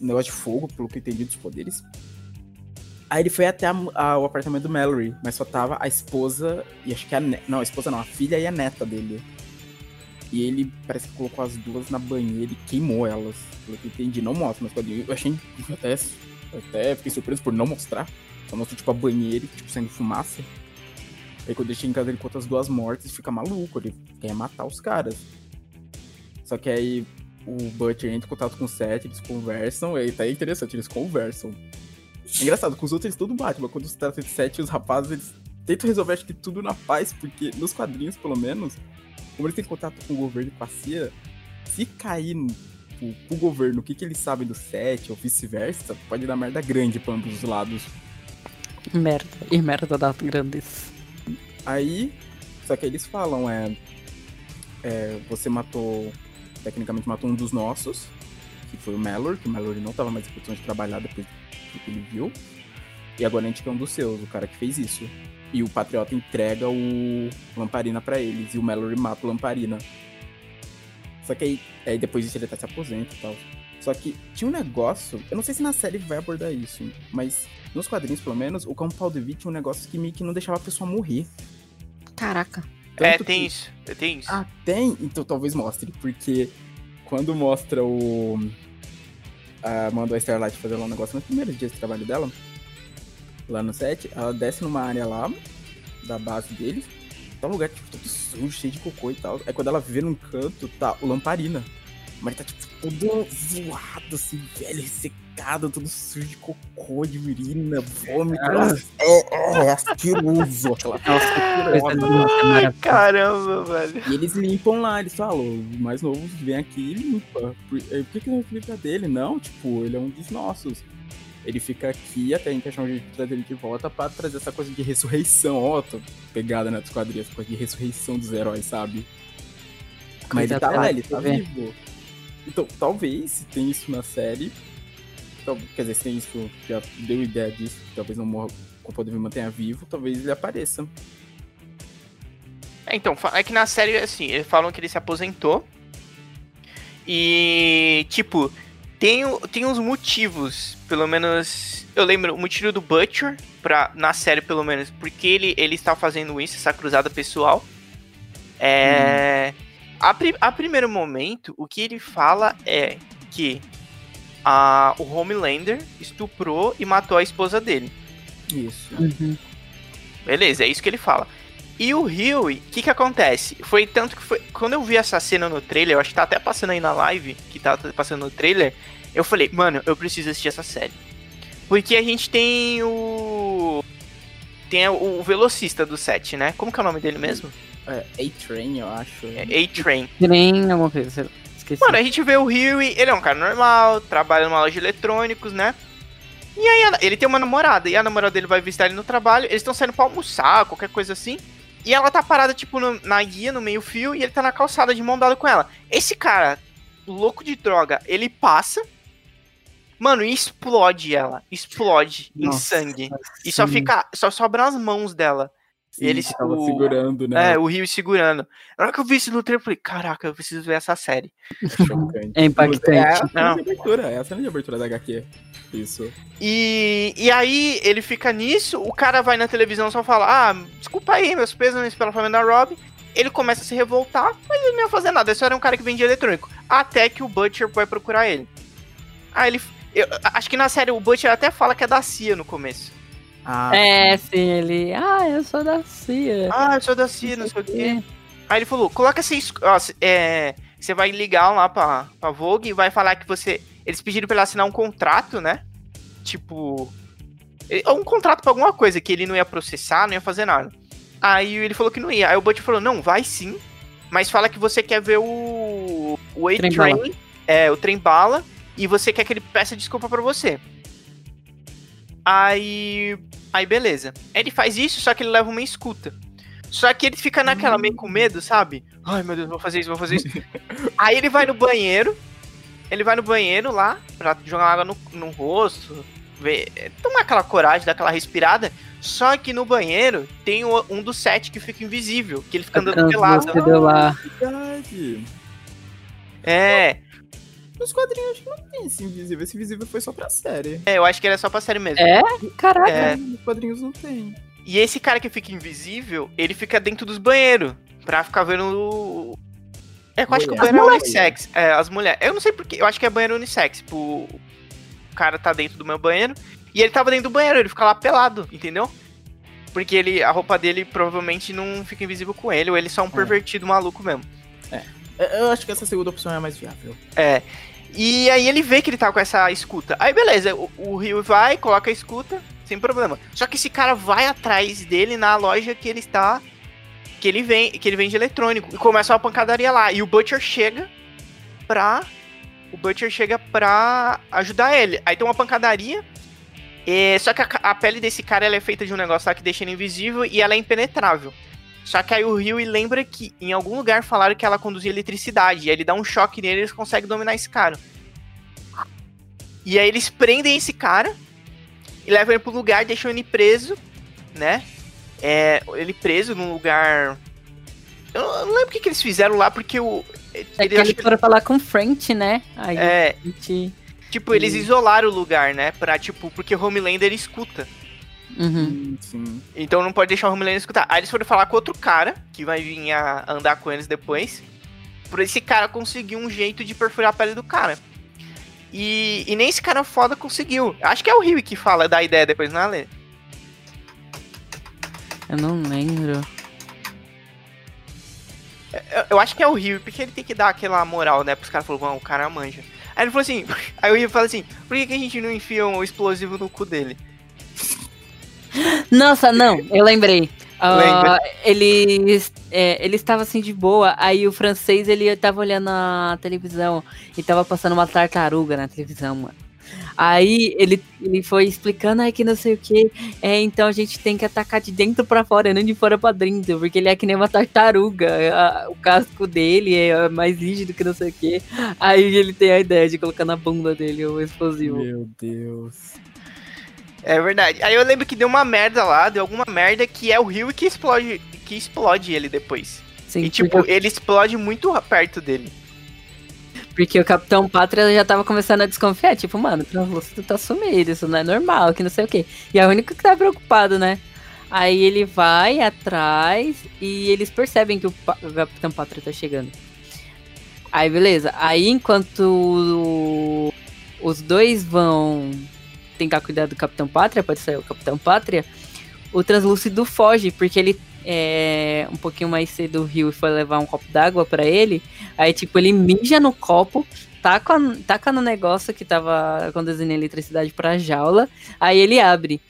um negócio de fogo, pelo que eu entendi dos poderes. Aí ele foi até a- a- o apartamento do Mallory, mas só tava a esposa e acho que a ne- não, a esposa não, a filha e a neta dele. E ele parece que colocou as duas na banheira e queimou elas. Pelo que eu entendi, não mostra, mas. Eu achei eu até, eu até fiquei surpreso por não mostrar. Só mostrou tipo a banheira, tipo, saindo fumaça. Aí quando ele chega em casa ele conta as duas mortes e fica maluco, ele quer matar os caras. Só que aí o Butcher entra em contato com o Seth, eles conversam, e tá interessante, eles conversam. É engraçado, com os outros eles tudo bate, mas quando se trata de Seth os rapazes, eles tentam resolver acho que tudo na paz, porque nos quadrinhos, pelo menos, como eles têm contato com o governo e com a CIA, se cair no, pro, pro governo o que, que eles sabem do Seth ou vice-versa, pode dar merda grande pra ambos os lados. Merda. E merda das grandes. Aí, só que eles falam, é, é, você matou, tecnicamente matou um dos nossos, que foi o Mallory, que o Mallory não tava mais em posição de trabalhar depois do que ele viu. E agora a gente quer um dos seus, o cara que fez isso. E o Patriota entrega o Lamparina pra eles, e o Mallory mata o Lamparina. Só que aí, aí depois disso ele até se aposenta e tal. Só que tinha um negócio, eu não sei se na série vai abordar isso, mas nos quadrinhos, pelo menos, o Campo Devi tinha um negócio que meio que não deixava a pessoa morrer. Caraca. É, Tanto tem que- isso. Tem isso. Ah, tem? Então talvez mostre, porque quando mostra o. A manda a Starlight fazer lá um negócio nos primeiros dias de trabalho dela, lá no set, ela desce numa área lá, da base deles, tá um lugar tipo, todo sujo, cheio de cocô e tal. Aí quando ela vê num canto, tá o Lamparina. Mas ele tá tipo todo zoado, assim, velho, ressecado, todo sujo de cocô, de urina, vômito. Ah. É, é, é asqueroso. Aquela coisa linda, Ai, caramba, velho. E eles limpam lá, eles falam, o mais novo vem aqui e limpa. Por, eh, por que, que não limpa dele? Não, tipo, ele é um dos nossos. Ele fica aqui até a gente achar um jeito de trazer ele de volta pra trazer essa coisa de ressurreição. Ó, tô pegada né, dos quadrinhos, essa coisa de ressurreição dos heróis, sabe? Mas ele tá lá, ele tá vivo. Então, talvez, se tem isso na série. tal- quer dizer, se tem isso, já deu ideia disso, talvez não morra com o poder me mantenha vivo, talvez ele apareça. É, então, é que na série, assim, eles falam que ele se aposentou. E, tipo, tem, o- tem uns motivos, pelo menos. Eu lembro o motivo do Butcher, pra, na série, pelo menos, porque ele, ele está fazendo isso, essa cruzada pessoal. É. A, pri- a primeiro momento, o que ele fala é que a, o Homelander estuprou e matou a esposa dele. Isso. Uhum. Beleza, é isso que ele fala. E o Huey, o que que acontece? Foi tanto que foi. Quando eu vi essa cena no trailer, eu acho que tá até passando aí na live, que tá passando no trailer, eu falei, mano, eu preciso assistir essa série. Porque a gente tem o. Tem o, velocista do set, né? Como que é o nome dele mesmo? É, A-Train, eu acho. É A-Train. Trem, alguma coisa, esqueci. Mano, a gente vê o Huey, ele é um cara normal, trabalha numa loja de eletrônicos, né? E aí ele tem uma namorada, e a namorada dele vai visitar ele no trabalho, eles estão saindo pra almoçar, qualquer coisa assim. E ela tá parada, tipo, no- na guia, no meio fio, e ele tá na calçada de mão dada com ela. Esse cara, louco de droga, ele passa, mano, e explode ela. Explode em Nossa, sangue. E só fica. Só sobram as mãos dela. Sim, ele- tava o- segurando, né? É, o Rio segurando. Na hora que eu vi isso no trailer, eu falei, caraca, eu preciso ver essa série. (laughs) Chocante. É impactante. É a cena Não. de abertura, é a cena de abertura da HQ. Isso. E, e aí ele fica nisso, o cara vai na televisão só fala, ah, desculpa aí, meus pesos pela família da Rob. Ele começa a se revoltar, mas ele não ia fazer nada, ele só era um cara que vendia eletrônico. Até que o Butcher vai procurar ele. Aí ele. eu- acho que na série o Butcher até fala que é da CIA no começo. Ah, É, sim, ele. Ah, eu sou da CIA. Ah, eu sou da CIA, não sei o quê. Aí ele falou, coloca essa. es- ó, é, você vai ligar lá pra, pra Vogue e vai falar que você. Eles pediram pra ele assinar um contrato, né? Tipo. Um contrato pra alguma coisa que ele não ia processar, não ia fazer nada. Aí ele falou que não ia. Aí o Butch falou, não, vai sim. Mas fala que você quer ver o. O A-Train. É, o trem bala. E você quer que ele peça desculpa pra você. Aí. Aí beleza. Ele faz isso, só que ele leva uma escuta. Só que ele fica naquela meio com medo, sabe? Ai meu Deus, vou fazer isso, vou fazer isso. (laughs) Aí ele vai no banheiro. Ele vai no banheiro lá pra jogar água no, no rosto. Ver, tomar aquela coragem, dar aquela respirada. Só que no banheiro tem o- um dos sete que fica invisível, que ele fica andando pelado. Verdade. É, Nos quadrinhos acho que não tem esse invisível. Esse invisível foi só pra série. é, eu acho que era só pra série mesmo. É? Caraca. É. Nos quadrinhos não tem. E esse cara que fica invisível, ele fica dentro dos banheiros. Pra ficar vendo o. É, eu acho que o banheiro é unissex. É, as mulheres. Eu não sei porquê, eu acho que é banheiro unissex. Tipo, o cara tá dentro do meu banheiro. E ele tava dentro do banheiro, ele fica lá pelado, entendeu? Porque ele, a roupa dele provavelmente não fica invisível com ele, ou ele é só um pervertido maluco mesmo. Eu- Eu acho que essa segunda opção é a mais viável. É. E aí ele vê que ele tá com essa escuta. Aí beleza, o, Rio vai, coloca a escuta, sem problema. Só que esse cara vai atrás dele na loja que ele está. Que ele vem, que ele vende eletrônico. E começa uma pancadaria lá. E o Butcher chega pra. O Butcher chega pra ajudar ele. Aí tem uma pancadaria. é, só que a, a pele desse cara ela é feita de um negócio lá que deixa ele invisível e ela é impenetrável. Só que aí o Rio lembra que em algum lugar falaram que ela conduzia eletricidade. E aí ele dá um choque nele e eles conseguem dominar esse cara. E aí eles prendem esse cara e levam ele pro lugar, deixam ele preso, né? É, ele preso num lugar. Eu não lembro o que, que eles fizeram lá, porque o. É ele que acha eles que- foram falar com o French, né? Aí é, gente. tipo, eles isolaram o lugar, né? Pra, tipo, porque o Homelander escuta. Uhum. Sim. Então não pode deixar o Homelander escutar. Aí eles foram falar com outro cara, que vai vir a andar com eles depois. Por esse cara conseguir um jeito de perfurar a pele do cara. E, e nem esse cara foda conseguiu. Acho que é o Rio que fala da ideia depois, não é, Lê? Eu não lembro. eu, eu acho que é o Rio, porque ele tem que dar aquela moral, né? Pros caras falaram, o cara manja. Aí ele falou assim, (laughs) aí o Rio fala assim, por que, que a gente não enfia um explosivo no cu dele? Nossa, não, eu lembrei. Lembra? ele, é, ele estava assim de boa, aí o francês ele tava olhando a televisão e tava passando uma tartaruga na televisão, mano. Aí ele, ele foi explicando aí que não sei o que, é, então a gente tem que atacar de dentro pra fora, não de fora pra dentro, porque ele é que nem uma tartaruga, a- o casco dele é mais rígido que não sei o que. Aí ele tem a ideia de colocar na bunda dele o explosivo. Meu Deus. É verdade. Aí eu lembro que deu uma merda lá, deu alguma merda que é o Rio que explode, que explode ele depois. Sim, e tipo, porque, ele explode muito perto dele. porque o Capitão Pátria já tava começando a desconfiar, tipo, mano, translúcido tá sumido, isso não é normal, que não sei o quê. E é o único que tá preocupado, né? Aí ele vai atrás e eles percebem que o, Pa- o Capitão Pátria tá chegando. Aí beleza. Aí enquanto os dois vão tentar cuidar do Capitão Pátria, pode ser o Capitão Pátria, o translúcido foge, porque ele é um pouquinho mais cedo o Rio foi levar um copo d'água pra ele. Aí, tipo, ele mija no copo, taca, taca no negócio que tava conduzindo a eletricidade pra jaula, aí ele abre.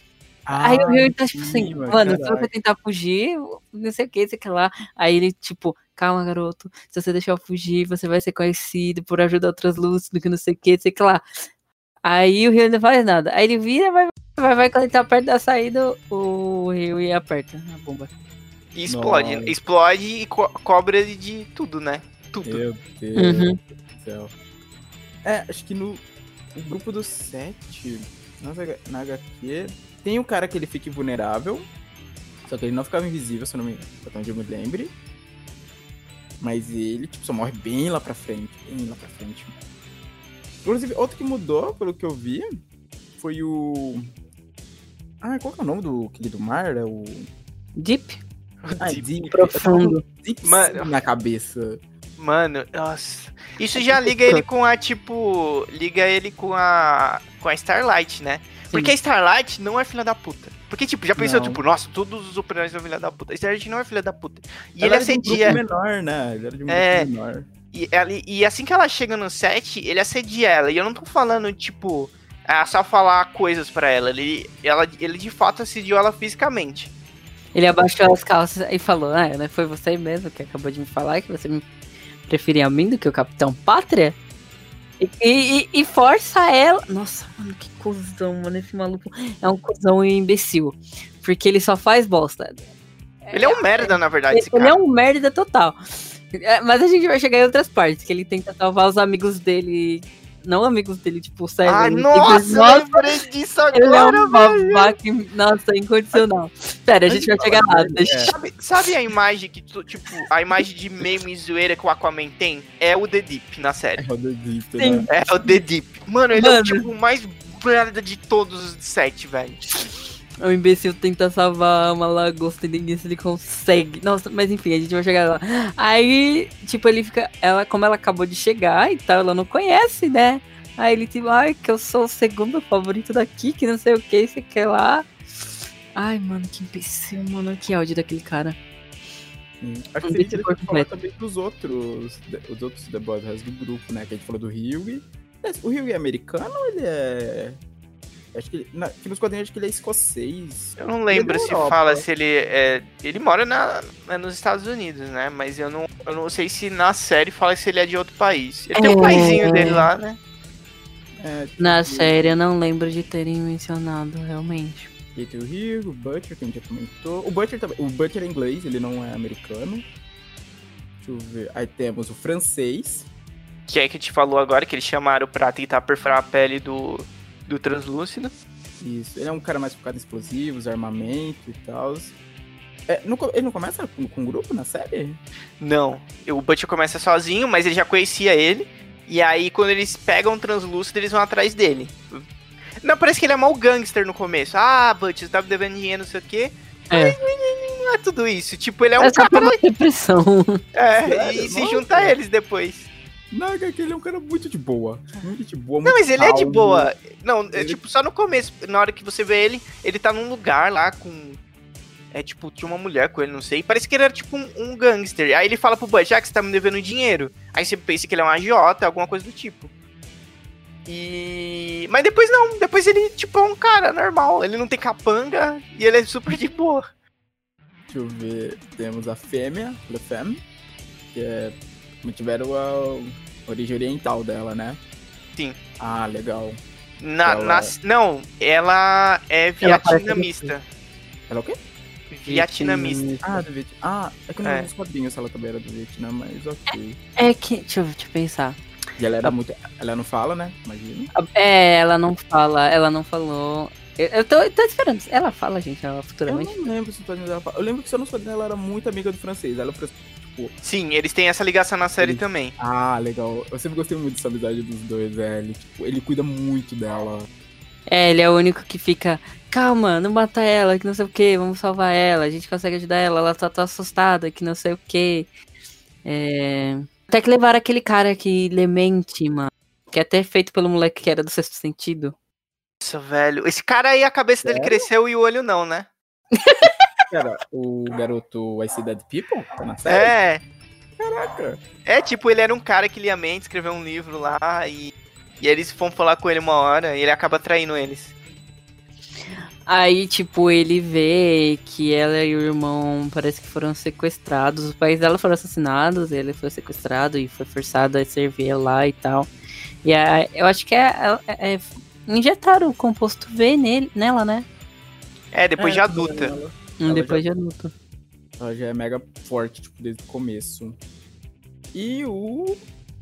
Aí o Rio tá tipo assim, sim, mano, se caraca. você tentar fugir, não sei o que, sei o que lá. Aí ele, tipo, calma, garoto, se você deixar eu fugir, você vai ser conhecido por ajudar o translúcido, que não sei o que, sei o que lá. Aí o Rio não faz nada. Aí ele vira, vai, vai, vai, quando ele tá perto da saída, o Rio e aperta a bomba. E explode. Nossa. Explode e co cobra ele de tudo, né? Tudo. Meu Deus Uhum. do céu. É, acho que no, no grupo dos sete, na HQ, tem um cara que ele fica invulnerável. Só que ele não ficava invisível, se eu não me até onde eu me lembre. Mas ele, tipo, só morre bem lá pra frente. Bem lá pra frente. Inclusive, outro que mudou, pelo que eu vi, foi o. Ah, qual que é o nome do aquele do mar? É o. Deep? Ah, Deep. Deep. Profundo. Deep Mano. na cabeça. Mano, nossa. Isso já liga ele com a, tipo. Liga ele com a. Com a Starlight, né? Porque a Starlight não é filha da puta. Porque, tipo, já pensou, Não. tipo, nossa, todos os super-heróis são filha da puta. A Starlight não é filha da puta. E Ela ele era de um menor, né? Ele era de um É. grupo menor. E, ela- e assim que ela chega no set, ele assedia ela. E eu não tô falando, tipo, ah, só falar coisas pra ela. Ele, ela. ele de fato assediou ela fisicamente. Ele abaixou as calças e falou: Ah, né, foi você mesmo que acabou de me falar que você me preferia a mim do que o Capitão Pátria? E, e- e força ela. Nossa, mano, que cuzão, mano. Esse maluco é um cuzão imbecil. Porque ele só faz bosta. Ele é um merda, na verdade, Ele, ele é um merda total. É, Mas a gente vai chegar em outras partes, que ele tenta salvar os amigos dele. Não amigos dele, tipo, sério. Ah, ele nossa, eu lembrei disso ele é agora, um babaca. Nossa, incondicional. Pera, a gente vai chegar lá. Deixa... Sabe, sabe a imagem que, tu- tipo, a imagem de meme e zoeira que o Aquaman tem? É o The Deep na série. É o The Deep, Sim. né? É o The Deep. Mano, ele é o, Mano. tipo, mais merda de todos os sete, velho. O imbecil tenta salvar uma lagosta e ninguém se ele consegue. Nossa, mas enfim, a gente vai chegar lá. Aí, tipo, ele fica. Ela, como ela acabou de chegar e tal, ela não conhece, né? Aí ele, tipo, ai, que eu sou o segundo favorito daqui, que não sei o que, sei que lá. Ai, mano, que imbecil, mano. Que áudio daquele cara. Sim. Acho que seria interessante falar completo. também dos outros, os outros The Boys, do grupo, né? Que a gente falou do Hyugi. Mas O Hyugi é americano ou ele é... Acho que, ele, na, que nos quadrinhos acho que ele é escocês. Eu não lembro é se Europa. fala se ele é. Ele mora na, é nos Estados Unidos, né? Mas eu não, eu não sei se na série fala se ele é de outro país. Ele tem um É. paizinho dele lá, né? É, Na tipo, série eu não lembro de terem mencionado, realmente. E tem o Hyugi, o Butcher, que a gente já comentou. O Butcher também. O Butcher é inglês, ele não é americano. Deixa eu ver. Aí temos o francês. Que é que te falou agora, que eles chamaram pra tentar perfurar a pele do, do translúcido. Isso. Ele é um cara mais focado em explosivos, armamento e tal. É, não ele não começa com, com grupo na série? Não, o Butcher começa sozinho, mas ele já conhecia ele. E aí, quando eles pegam o translúcido, eles vão atrás dele. Não, parece que ele é mal gangster no começo. Ah, Butcher, você tá me devendo dinheiro, não sei o quê. É. Não é tudo isso. Tipo, ele é um É só pra cara. não ter pressão. É, Sério? e se Nossa. junta a eles depois. Não, é que ele é um cara muito de boa. Muito de boa. Não, muito mas ele é de calmo. boa. Não, é Ele- tipo, só no começo, na hora que você vê ele, ele tá num lugar lá com. É tipo, tinha uma mulher com ele, não sei. Parece que ele era tipo um, um gangster. Aí ele fala pro Butch, ah, que você tá me devendo dinheiro. Aí você pensa que ele é um agiota, alguma coisa do tipo. E. Mas depois não, depois ele, tipo, é um cara normal. Ele não tem capanga e ele é super de boa. Deixa eu ver. Temos a fêmea, Le Femme, que é. Mantiveram a origem oriental dela, né? Sim. Ah, legal. Na, Ela- na- não, ela é vietnamista. Ela é o quê? Vietnamista. Ah, do Vietnã. Ah, é que eu não É. vi os quadrinhos se ela também era do Vietnã, mas ok. É que. Deixa eu, deixa eu pensar. E ela era muito. Ela não fala, né? Imagina. É, ela não fala, ela não falou. Eu, eu tô, eu tô esperando. Ela fala, gente, ela Eu futuramente. não lembro se quadrinhos dela fala. Eu lembro que só nos quadrinhos ela era muito amiga do francês. Ela tipo. Sim, eles têm essa ligação na série também. Ah, legal. Eu sempre gostei muito dessa amizade dos dois, é. Ele, tipo, ele cuida muito dela. É, ele é o único que fica. Calma, não mata ela, que não sei o que, vamos salvar ela, a gente consegue ajudar ela, ela tá, tá assustada, que não sei o que. É... Até que levaram aquele cara que lemente, mano. Que é até feito pelo moleque que era do sexto sentido. Nossa, velho. Esse cara aí, a cabeça dele Sério? cresceu e o olho não, né? (laughs) Cara, o garoto I See Dead People? Tá na série? É. Caraca. É, tipo, ele era um cara que lia mente, escreveu um livro lá e. E eles foram falar com ele uma hora e ele acaba traindo eles. Aí, tipo, ele vê que ela e o irmão parece que foram sequestrados. Os pais dela foram assassinados, ele foi sequestrado e foi forçado a servir lá e tal. E aí, eu acho que é, é- é- injetaram o composto V nele, nela, né? É, depois É, de adulta. Ela, Ela depois de adulto. ela já é mega forte, tipo, desde o começo. E o.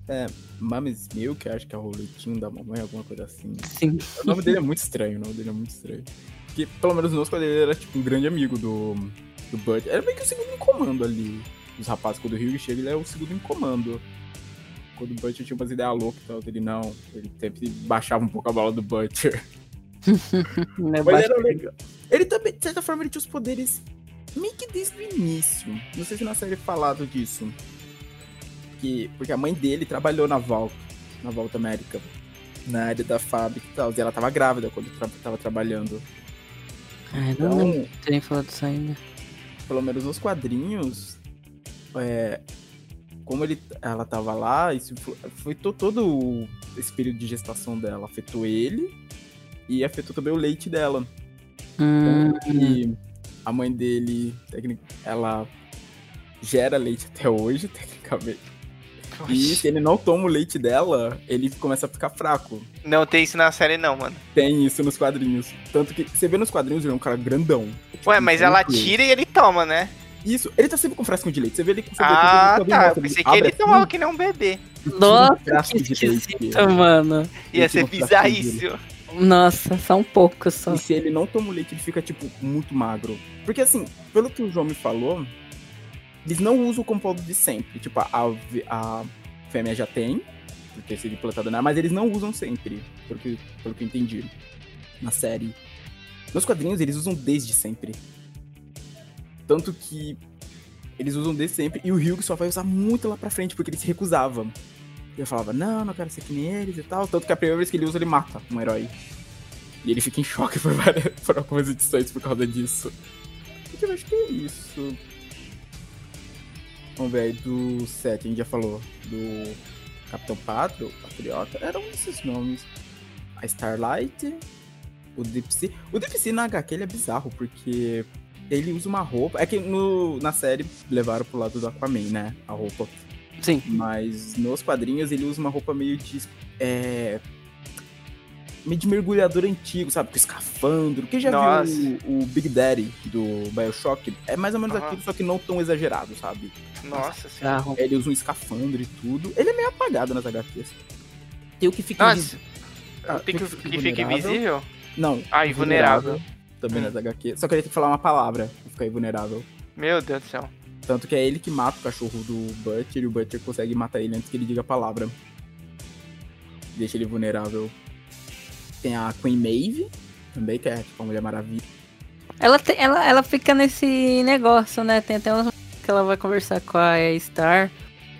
É, Mami's Milk, acho que é o leitinho da mamãe, alguma coisa assim. Sim. O nome dele é muito estranho, o nome dele é muito estranho. Porque, pelo menos nos quando ele era, tipo, um grande amigo do, do Bud. Era meio que o segundo em comando ali. Os rapazes, quando o Hugh chega, ele é o segundo em comando. Quando o Butcher tinha umas ideias loucas e tal, ele não. Ele sempre baixava um pouco a bola do Butcher. (laughs) Né, Mas era legal. Ele também, de certa forma, ele tinha os poderes meio que desde o início. Não sei se na série é falado disso. Que, porque a mãe dele trabalhou na Volta, na Volta América. Na área da fábrica e tal. E ela tava grávida quando tra tava trabalhando. Não Então, lembro de terem falado isso ainda. pelo menos nos quadrinhos, é, como ele, ela tava lá, isso foi, foi to- todo o- esse período de gestação dela. Afetou ele e afetou também o leite dela. Hum, E a mãe dele, ela gera leite até hoje, (laughs) tecnicamente. E se ele não toma o leite dela, ele começa a ficar fraco. Não tem isso na série, não, mano. Tem isso nos quadrinhos. Tanto que você vê nos quadrinhos, ele é um cara grandão. Ué, mas ela tira e ele toma, né? Isso, ele tá sempre com frasco de leite. Você vê ele com Ah, tá. Eu pensei que ele assim, tomava que nem um bebê. Nossa, frasco que esquisito, mano. Ia ser um bizarríssimo. Nossa, só um pouco só. E se ele não toma o leite, ele fica, tipo, muito magro. Porque, assim, pelo que o João me falou, eles não usam o composto de sempre. Tipo, a, a fêmea já tem, por ter sido implantada nela, mas eles não usam sempre, pelo que, pelo que eu entendi na série. Nos quadrinhos, eles usam desde sempre. Tanto que eles usam desde sempre, e o Hugh só vai usar muito lá pra frente, porque ele se recusava. Ele falava, não, não quero ser que nem eles e tal. Tanto que a primeira vez que ele usa, ele mata um herói. E ele fica em choque (laughs) por, várias, por algumas edições por causa disso. Então, eu acho que é isso. Vamos ver aí do 7, a gente já falou. Do Capitão Patro, Patriota. Eram esses nomes. A Starlight, o Deep Sea. O Deep Sea na HQ ele é bizarro, porque ele usa uma roupa. É que no, na série levaram pro lado do Aquaman, né? A roupa. Sim. Mas nos quadrinhos ele usa uma roupa meio de. É, meio de mergulhador antigo, sabe? Com escafandro. Quem já Nossa. viu o, o Big Daddy do Bioshock? É mais ou menos Aham. aquilo, só que não tão exagerado, sabe? Nossa senhora. Carro. Ele usa um escafandro e tudo. Ele é meio apagado nas HQs. Tem o que fica Nossa, invis- ah, tem que, o que fica invisível? Não. Ah, invulnerável. Também Hum. nas HQs. Só que ele tem que falar uma palavra pra ficar invulnerável. Meu Deus do céu. Tanto que é ele que mata o cachorro do Butcher e o Butcher consegue matar ele antes que ele diga a palavra. Deixa ele vulnerável. Tem a Queen Maeve, também, que é tipo a Mulher Maravilha. Ela, tem, ela, ela fica nesse negócio, né? Tem até uma que ela vai conversar com a Star.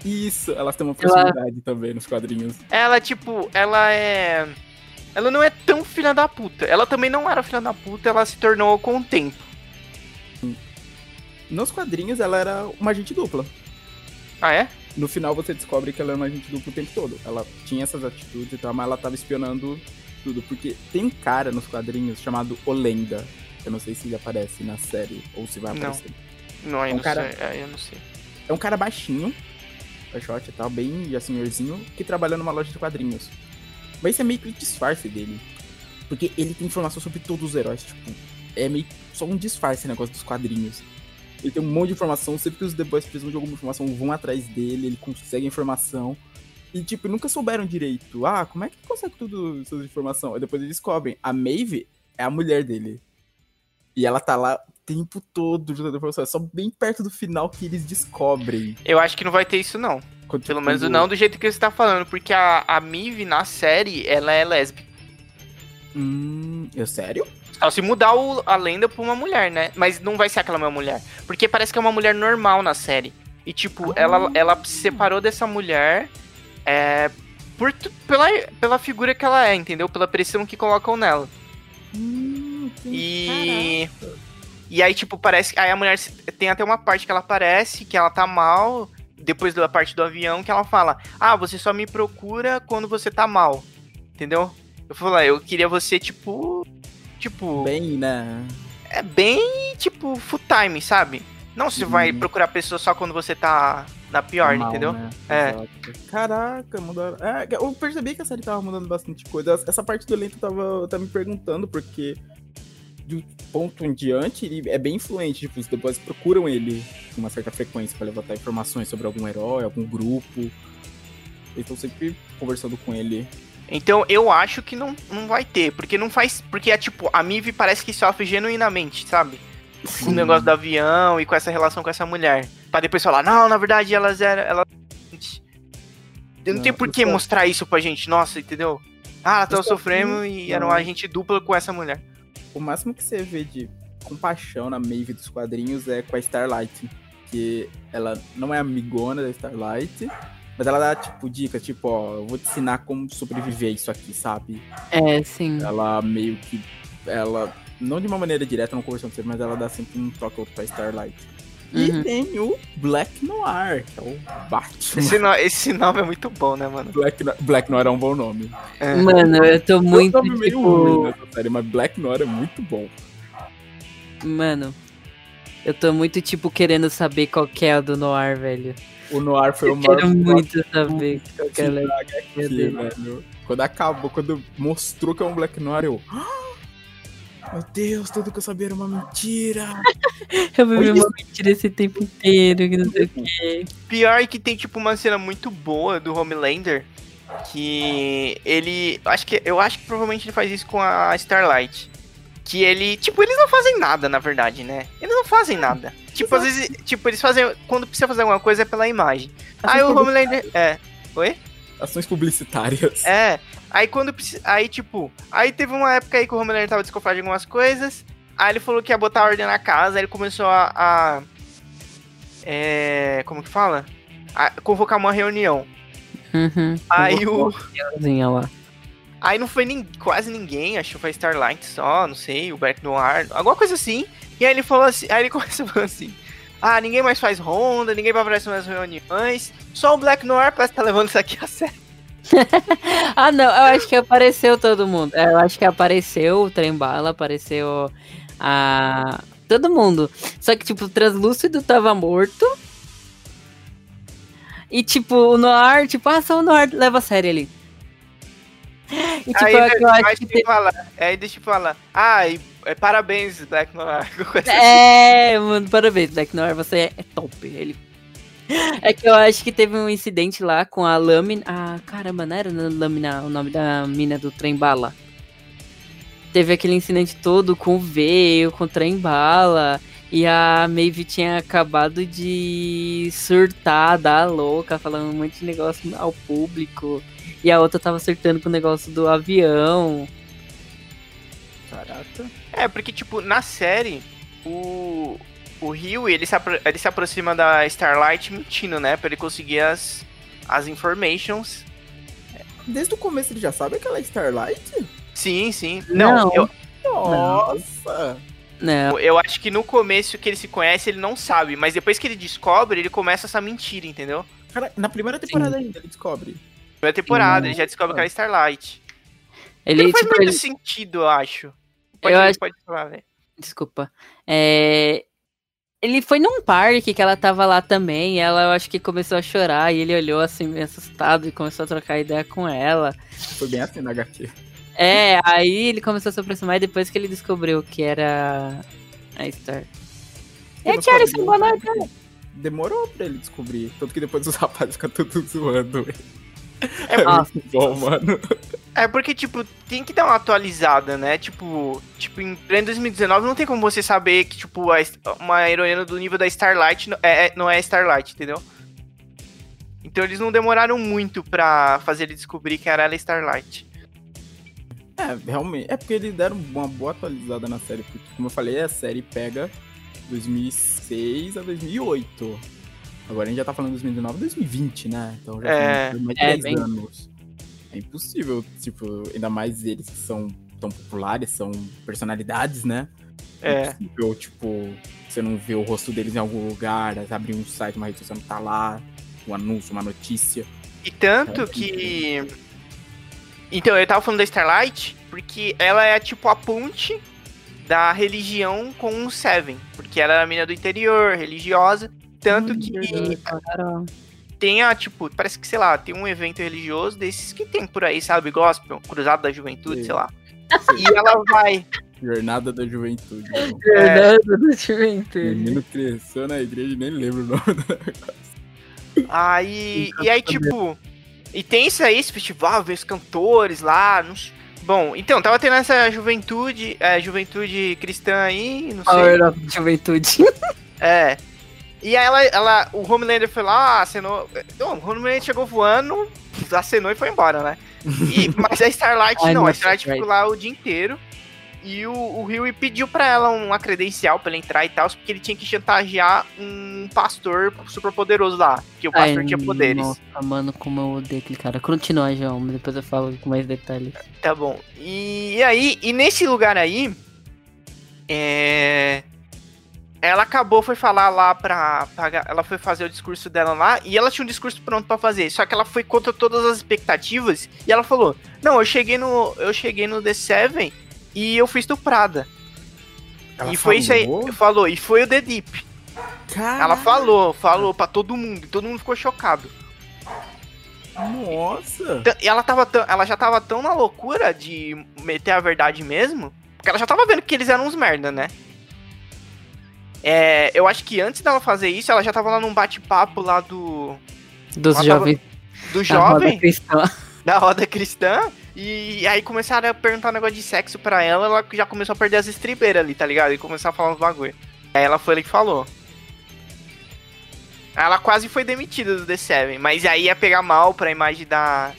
Isso, elas têm uma Ela- proximidade também nos quadrinhos. Ela, tipo, ela é. Ela não é tão filha da puta. Ela também não era filha da puta, ela se tornou com o tempo. Nos quadrinhos ela era uma agente dupla. Ah, é? No final você descobre que ela era uma agente dupla o tempo todo. Ela tinha essas atitudes e tal, mas ela tava espionando tudo. Porque tem um cara nos quadrinhos chamado Olenda. Eu não sei se ele aparece na série ou se vai Não. aparecer. Não, aí Um não cara- sei. Aí eu não sei. É um cara baixinho, baixote e tal, bem já senhorzinho, que trabalha numa loja de quadrinhos. Mas esse é meio que o disfarce dele. Porque ele tem informação sobre todos os heróis, tipo, é meio só um disfarce esse negócio dos quadrinhos. Ele tem um monte de informação, sempre que os The Boys precisam de alguma informação, vão atrás dele, ele consegue a informação. E, tipo, nunca souberam direito. Ah, como é que ele consegue tudo essas informações? Aí depois eles descobrem. A Maeve é a mulher dele. E ela tá lá o tempo todo juntando informação. É só bem perto do final que eles descobrem. Eu acho que não vai ter isso, não. Quando, Pelo menos não do jeito que você tá falando, porque a, a Mive na série, ela é lésbica. Hum, é sério? Se mudar o- a lenda pra uma mulher, né? Mas não vai ser aquela mesma mulher. Porque parece que é uma mulher normal na série. E, tipo, Ah. ela, ela se separou dessa mulher é, por, pela, pela figura que ela é, entendeu? Pela pressão que colocam nela. Hum, E. E aí, tipo, parece. Aí a mulher. Tem até uma parte que ela aparece, que ela tá mal. Depois da parte do avião, que ela fala: Ah, você só me procura quando você tá mal. Entendeu? Eu falo, "Ah, eu queria você, tipo. Tipo. Bem, né? É bem, tipo, full time, sabe? Não você vai Uhum. procurar a pessoa só quando você tá na pior, Mal, entendeu? né? É. Exato. Caraca, mudaram. É, eu percebi que a série tava mudando bastante coisa. Essa parte do elenco eu tava, eu tava me perguntando, porque de um ponto em diante ele é bem influente. Tipo, os depois procuram ele com uma certa frequência pra levantar informações sobre algum herói, algum grupo. Eles estão sempre conversando com ele. Então eu acho que não, não vai ter, porque não faz. Porque é tipo, a Mive parece que sofre genuinamente, sabe? Com o negócio do avião e com essa relação com essa mulher. Pra depois falar, não, na verdade elas eram. Elas... Eu não, Não, tenho por que mostrar isso pra gente, nossa, entendeu? Ah, ela tava sofrendo e era uma agente dupla com essa mulher. O máximo que você vê de compaixão na Maeve dos quadrinhos é com a Starlight. Que ela não é amigona da Starlight, mas ela dá, tipo, dica, tipo, ó, eu vou te ensinar como sobreviver a isso aqui, sabe? É, sim. Ela meio que. Ela. Não de uma maneira direta, não conversando com você, mas ela dá sempre um toque ou outro pra Starlight. E Uhum. tem o Black Noir, que é o Batman. Esse, no- esse nome é muito bom, né, mano? Black, No- Black Noir é um bom nome. É. Mano, eu tô É um muito, nome meio ruim tipo... nessa série, mas Black Noir é muito bom. Mano, eu tô muito, tipo, querendo saber qual que é a do Noir, velho. O Noir foi Eu o maior quero muito saber que é a plot letra da HQ, dele. velho. Quando acabou, quando mostrou que é um Black Noir, eu. "Ah, Meu Deus, tudo que eu sabia era uma mentira. (laughs) Eu vivi uma mentira esse tempo inteiro, que não sei o quê. Pior que tem, tipo, uma cena muito boa do Homelander. Que ele. Acho que. Eu acho que provavelmente ele faz isso com a Starlight. Que ele. Tipo, eles não fazem nada, na verdade, né? Eles não fazem nada. Tipo, às vezes. Tipo, eles fazem. Quando precisa fazer alguma coisa é pela imagem. Aí o Homelander. É. Oi? Ações publicitárias. É. Aí quando precisa. Aí, tipo. Aí teve uma época aí que o Homelander tava desconfiado de algumas coisas. Aí ele falou que ia botar ordem na casa. Aí ele começou a. a- é. Como que fala? A convocar uma reunião. Uhum. Aí o. Lá. Aí não foi quase ninguém, acho que foi Starlight só, não sei, o Black Noir, alguma coisa assim. E aí ele falou assim, aí ele (laughs) começou falando assim. Ah, ninguém mais faz ronda, ninguém vai aparecer nas reuniões. Só o Black Noir parece que tá levando isso aqui a sério. (laughs) Ah, não, eu acho que apareceu todo mundo. É, Eu acho que apareceu o Trembala, apareceu a. Todo mundo. Só que, tipo, o Translúcido tava morto. E, tipo, o Noir, tipo, ah, só o Noir leva a sério ali. (laughs) E, tipo, aí eu, eu aí acho que deixa eu falar, aí deixa eu falar. Ah, e, é, parabéns, Black Noir. (laughs) É, mano, parabéns, Black Noir, você é top. Ele. É que eu acho que teve um incidente lá com a lâmina. Ah, caramba, não era lâmina o nome da mina do trem bala. Teve aquele incidente todo com o veio, com o trem bala. E a Maeve tinha acabado de surtar, dar louca, falando um monte de negócio ao público. E a outra tava surtando com o negócio do avião. Caraca. É, porque, tipo, na série, o. O Rio, ele se, apro- ele se aproxima da Starlight mentindo, né? Pra ele conseguir as, as informations. Desde o começo ele já sabe aquela Starlight? Sim, sim. Não, Não. eu, Nossa! Não. Eu acho que no começo que ele se conhece, ele não sabe, mas depois que ele descobre, ele começa essa mentira, entendeu? Cara, na primeira temporada ainda ele descobre. Primeira temporada, ele já descobre que ela é Starlight. Ele, não faz tipo, muito ele- sentido, eu acho. Pode, Eu acho- pode falar, velho. Desculpa. É, Ele foi num parque que ela tava lá também. E ela, eu acho que começou a chorar. E ele olhou assim, meio assustado, e começou a trocar ideia com ela. Foi bem assim na HQ. É, aí ele começou a se aproximar. E depois que ele descobriu que era a Star. É Eu não que era esse noite. Demorou pra ele descobrir. Tanto que depois os rapazes ficam tudo zoando. ele. É, É Ah. muito bom, mano. É porque, tipo, tem que dar uma atualizada, né? Tipo, tipo em pleno 2019 não tem como você saber que, tipo, uma heroína do nível da Starlight não é, é- não é Starlight, entendeu? Então eles não demoraram muito pra fazer ele descobrir que era ela Starlight. É, realmente. É porque eles deram uma boa atualizada na série. Porque, como eu falei, a série pega 2006 a 2008. Agora a gente já tá falando 2019 2020, né? Então já É, tem mais de é, 10 bem- anos. É impossível, tipo, ainda mais eles que são tão populares, são personalidades, né? É. impossível, tipo, você não vê o rosto deles em algum lugar, abrir um site, uma rede social, não tá lá, um anúncio, uma notícia. E tanto que. Então, eu tava falando da Starlight porque ela é tipo a ponte da religião com o Seven. Porque ela era a menina do interior, religiosa. Tanto que tem a, tipo, parece que, sei lá, tem um evento religioso desses que tem por aí, sabe? Gospel, Cruzado da Juventude, Sim. sei lá. E ela vai. Jornada da Juventude. né? Fernando do Juventude. Menino cresceu na igreja e nem lembro o nome do negócio. Aí. E aí, tipo. E tem isso aí, esse festival, vê os cantores lá. não Bom, então, tava tendo essa juventude, é, juventude cristã aí, não sei. Power of Juventude. É. E aí ela, ela, o Homelander foi lá, acenou. Não, o Homelander chegou voando, acenou e foi embora, né? E- (laughs) mas a Starlight não, a Starlight ficou lá o dia inteiro. E o, o Huey pediu pra ela uma credencial pra ela entrar e tal, porque ele tinha que chantagear um pastor super poderoso lá. Que o pastor Ai, tinha poderes. Nossa, mano, como eu odeio aquele cara. Continua, João, depois eu falo com mais detalhes. Tá bom. E, e aí, e nesse lugar aí, é. Ela acabou, foi falar lá pra, pra- Ela foi fazer o discurso dela lá e ela tinha um discurso pronto pra fazer. Só que ela foi contra todas as expectativas e ela falou: Não, eu cheguei no. Eu cheguei no The Seven e eu fui estuprada. Ela e foi isso aí. falou? Falou, e foi o The Deep. Ela falou, falou pra todo mundo, e todo mundo ficou chocado. Nossa! E ela, tava tão, ela já tava tão na loucura de meter a verdade mesmo, porque ela já tava vendo que eles eram uns merda, né? É, eu acho que antes dela fazer isso, ela já tava lá num bate-papo lá do, Dos Ela tava- jovens do da roda jovem, cristã. da roda cristã, e aí começaram a perguntar um negócio de sexo pra ela, ela já começou a perder as estribeiras ali, tá ligado? E começou a falar uns bagulho. Aí ela foi ali que falou. Ela quase foi demitida do The Seven, mas aí ia pegar mal pra imagem da,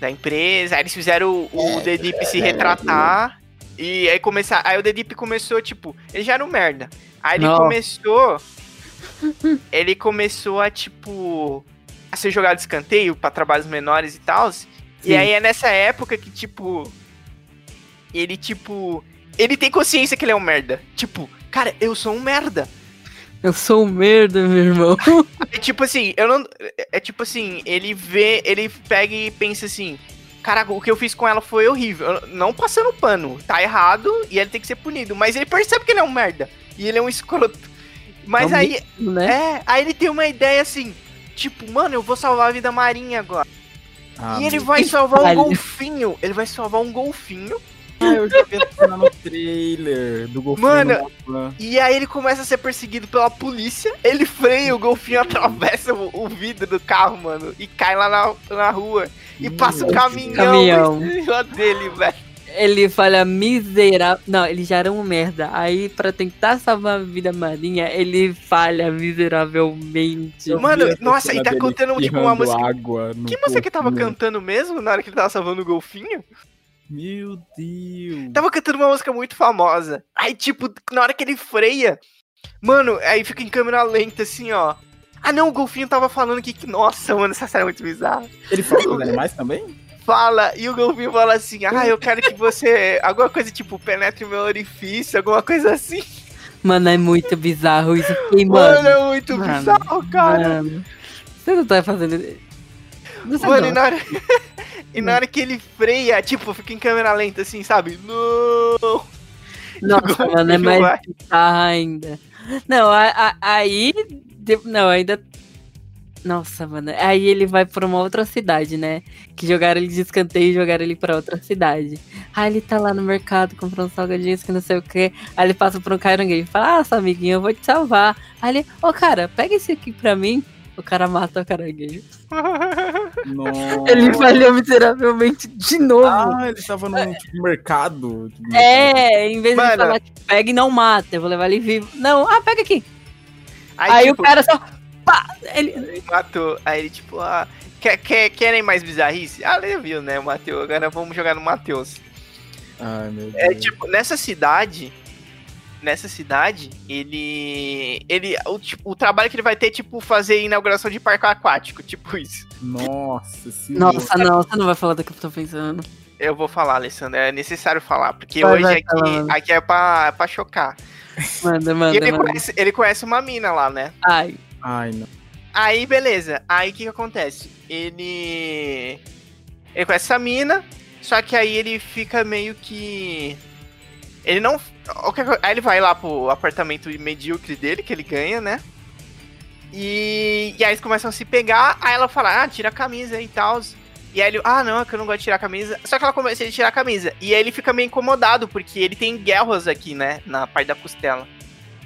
da empresa. Aí eles fizeram o, o The Deep se retratar. E aí começar, aí o The Deep começou, tipo, ele já era um merda. Aí ele Nossa. começou. (laughs) ele começou a, tipo, a ser jogado de escanteio pra trabalhos menores e tal. E aí é nessa época que, tipo. Ele, tipo. Ele tem consciência que ele é um merda. Tipo, cara, eu sou um merda. Eu sou um merda, meu irmão. (laughs) É tipo assim, eu não. É é tipo assim, ele vê. Ele pega e pensa assim. Caraca, o que eu fiz com ela foi horrível. Não passando pano. Tá errado e ele tem que ser punido. Mas ele percebe que ele é um merda. E ele é um escroto. Mas É um aí. né? É, aí ele tem uma ideia assim. Tipo, mano, eu vou salvar a vida marinha agora. Ah, e ele vai salvar um golfinho. Ele vai salvar um golfinho. Ah, eu já vi essa no trailer do golfinho Mano. E aí ele começa a ser perseguido pela polícia. Ele freia, o golfinho (laughs) atravessa o, o vidro do carro, mano. E cai lá na, na rua. E passa o Meu caminhão, Caminhão. dele, velho. Ele falha miserável. Não, ele já era um merda. Aí, pra tentar salvar a vida marinha, ele falha miseravelmente. Eu Mano, nossa, e tá cantando, tipo, uma música- Água Que música que tava cantando mesmo na hora que ele tava salvando o golfinho? Meu Deus. Tava cantando uma música muito famosa. Aí, tipo, na hora que ele freia, mano, aí fica em câmera lenta, assim, ó. Ah, não, o golfinho tava falando que. que- Nossa, mano, essa série é muito bizarra. Ele fala com os animais também? fala, e o golfinho fala assim, ah, eu quero que você. Alguma coisa tipo, penetre meu orifício, alguma coisa assim. Mano, é muito bizarro isso aqui, Mano, mano. é muito Mano, bizarro, cara. Mano, Você não tá fazendo. Você Mano, e não. na hora. E na hora que ele freia, tipo, fica em câmera lenta assim, sabe? Não! Nossa, mano, é mais vai. bizarro ainda. Não, a- a- aí. Não, ainda. Nossa, mano. Aí ele vai pra uma outra cidade, né? Que jogaram ele de escanteio e jogaram ele pra outra cidade. Aí ele tá lá no mercado comprando salgadinhos que não sei o que. Aí ele passa por um caranguejo e fala: Ah, seu amiguinho, eu vou te salvar. Aí ele, ô cara, pega esse aqui pra mim. O cara mata o caranguejo. Nossa. Ele falhou miseravelmente de novo. Ah, ele tava num tipo, mercado. É, em vez Mano. de falar que pega e não mata, eu vou levar ele vivo. Não, ah, pega aqui. Aí, Aí, tipo, o cara só. Pá, ele, ele matou. Aí ele, tipo, ah, quer, quer, querem mais bizarrice? Ah, ele viu, né, o Matheus? Agora vamos jogar no Matheus. Ai, meu Deus. É tipo, nessa cidade. Nessa cidade, ele. Ele. O, tipo, o trabalho que ele vai ter, tipo, fazer inauguração de parque aquático, tipo isso. Nossa senhora. Nossa, não, você não vai falar do que eu tô pensando. Eu vou falar, Alessandro, é necessário falar, porque Vai, hoje vai aqui, aqui é pra, é pra chocar. Manda, E manda, ele manda. conhece, ele conhece uma mina lá, né? Ai, Ai, não. Aí, beleza. Aí, o que que acontece? Ele... Ele conhece essa mina, só que aí ele fica meio que... Ele não... Aí ele vai lá pro apartamento medíocre dele, que ele ganha, né? E, e aí eles começam a se pegar, aí ela fala, ah, tira a camisa e tal. E aí ele, ah, não, é que eu não gosto de tirar a camisa. Só que ela começa a tirar a camisa. E aí ele fica meio incomodado, porque ele tem guerras aqui, né? Na parte da costela.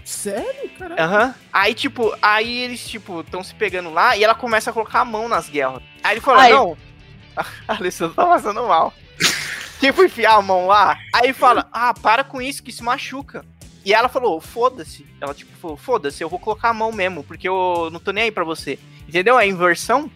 Sério, cara? Aham. Aí, tipo, aí eles, tipo, estão se pegando lá e ela começa a colocar a mão nas guerras. Aí ele fala, Ai. não. (laughs) A Alessandra tá passando mal. (laughs) tipo, enfiar a mão lá. Aí fala, ah, para com isso, que isso machuca. E ela falou, foda-se. Ela, tipo, falou, foda-se, eu vou colocar a mão mesmo, porque eu não tô nem aí pra você. Entendeu? A inversão.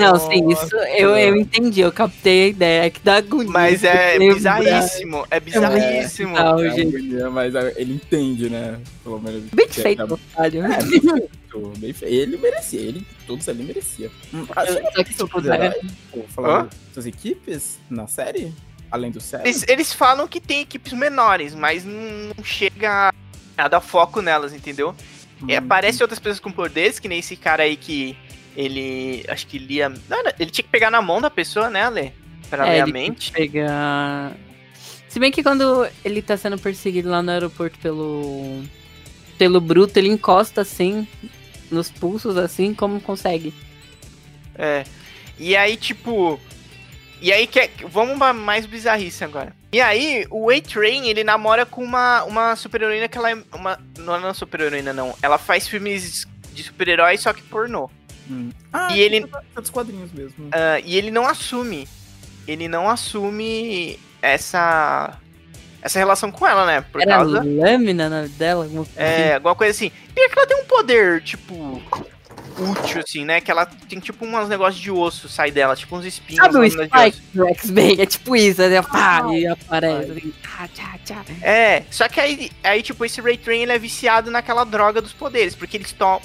não, sim, isso eu, eu entendi, eu captei a ideia, é que dá agonia. Mas é bizarríssimo. É bizarríssimo. bizarro. É, gente. agonia, mas ele entende, né? Pelo menos. Bem feito, é- otário. É, bem feito, bem feito. Ele merecia, ele, todos ali merecia. Hum, ah, você Só que, tipo, quiser, né? Vou falar das equipes na série? Além do série? Eles, eles falam que tem equipes menores, mas não chega a dar foco nelas, entendeu? É, Hum, aparece outras pessoas com poderes, que nem esse cara aí que ele. Acho que lia. Não, ele tinha que pegar na mão da pessoa, né, Lê? Pra É, ler a mente. pegar. Se bem que quando ele tá sendo perseguido lá no aeroporto pelo. pelo Bruto, ele encosta assim, nos pulsos, assim, como consegue. É. E aí, tipo. E aí, que, vamos pra mais bizarrice agora. E aí, o A-Train, ele namora com uma, uma super-heroína que ela é. Uma, não é uma super-heroína, não. Ela faz filmes de super-heróis, só que pornô. hum. Ah, E ele- É dos quadrinhos mesmo. Ah, e ele não assume. Ele não assume essa. Essa relação com ela, né? Por Era causa. lâmina na dela? alguma coisa assim? É, alguma coisa assim. E é que ela tem um poder, tipo. Útil, assim, né? Que ela tem tipo uns negócios de osso sai dela, tipo uns espinhos. Sabe o Spike do X-Men? É tipo isso, né? Pá, e aparece. assim, tchá, tchá, tchá. É, só que aí, aí, tipo, esse Ray Train ele é viciado naquela droga dos poderes, porque eles tomam.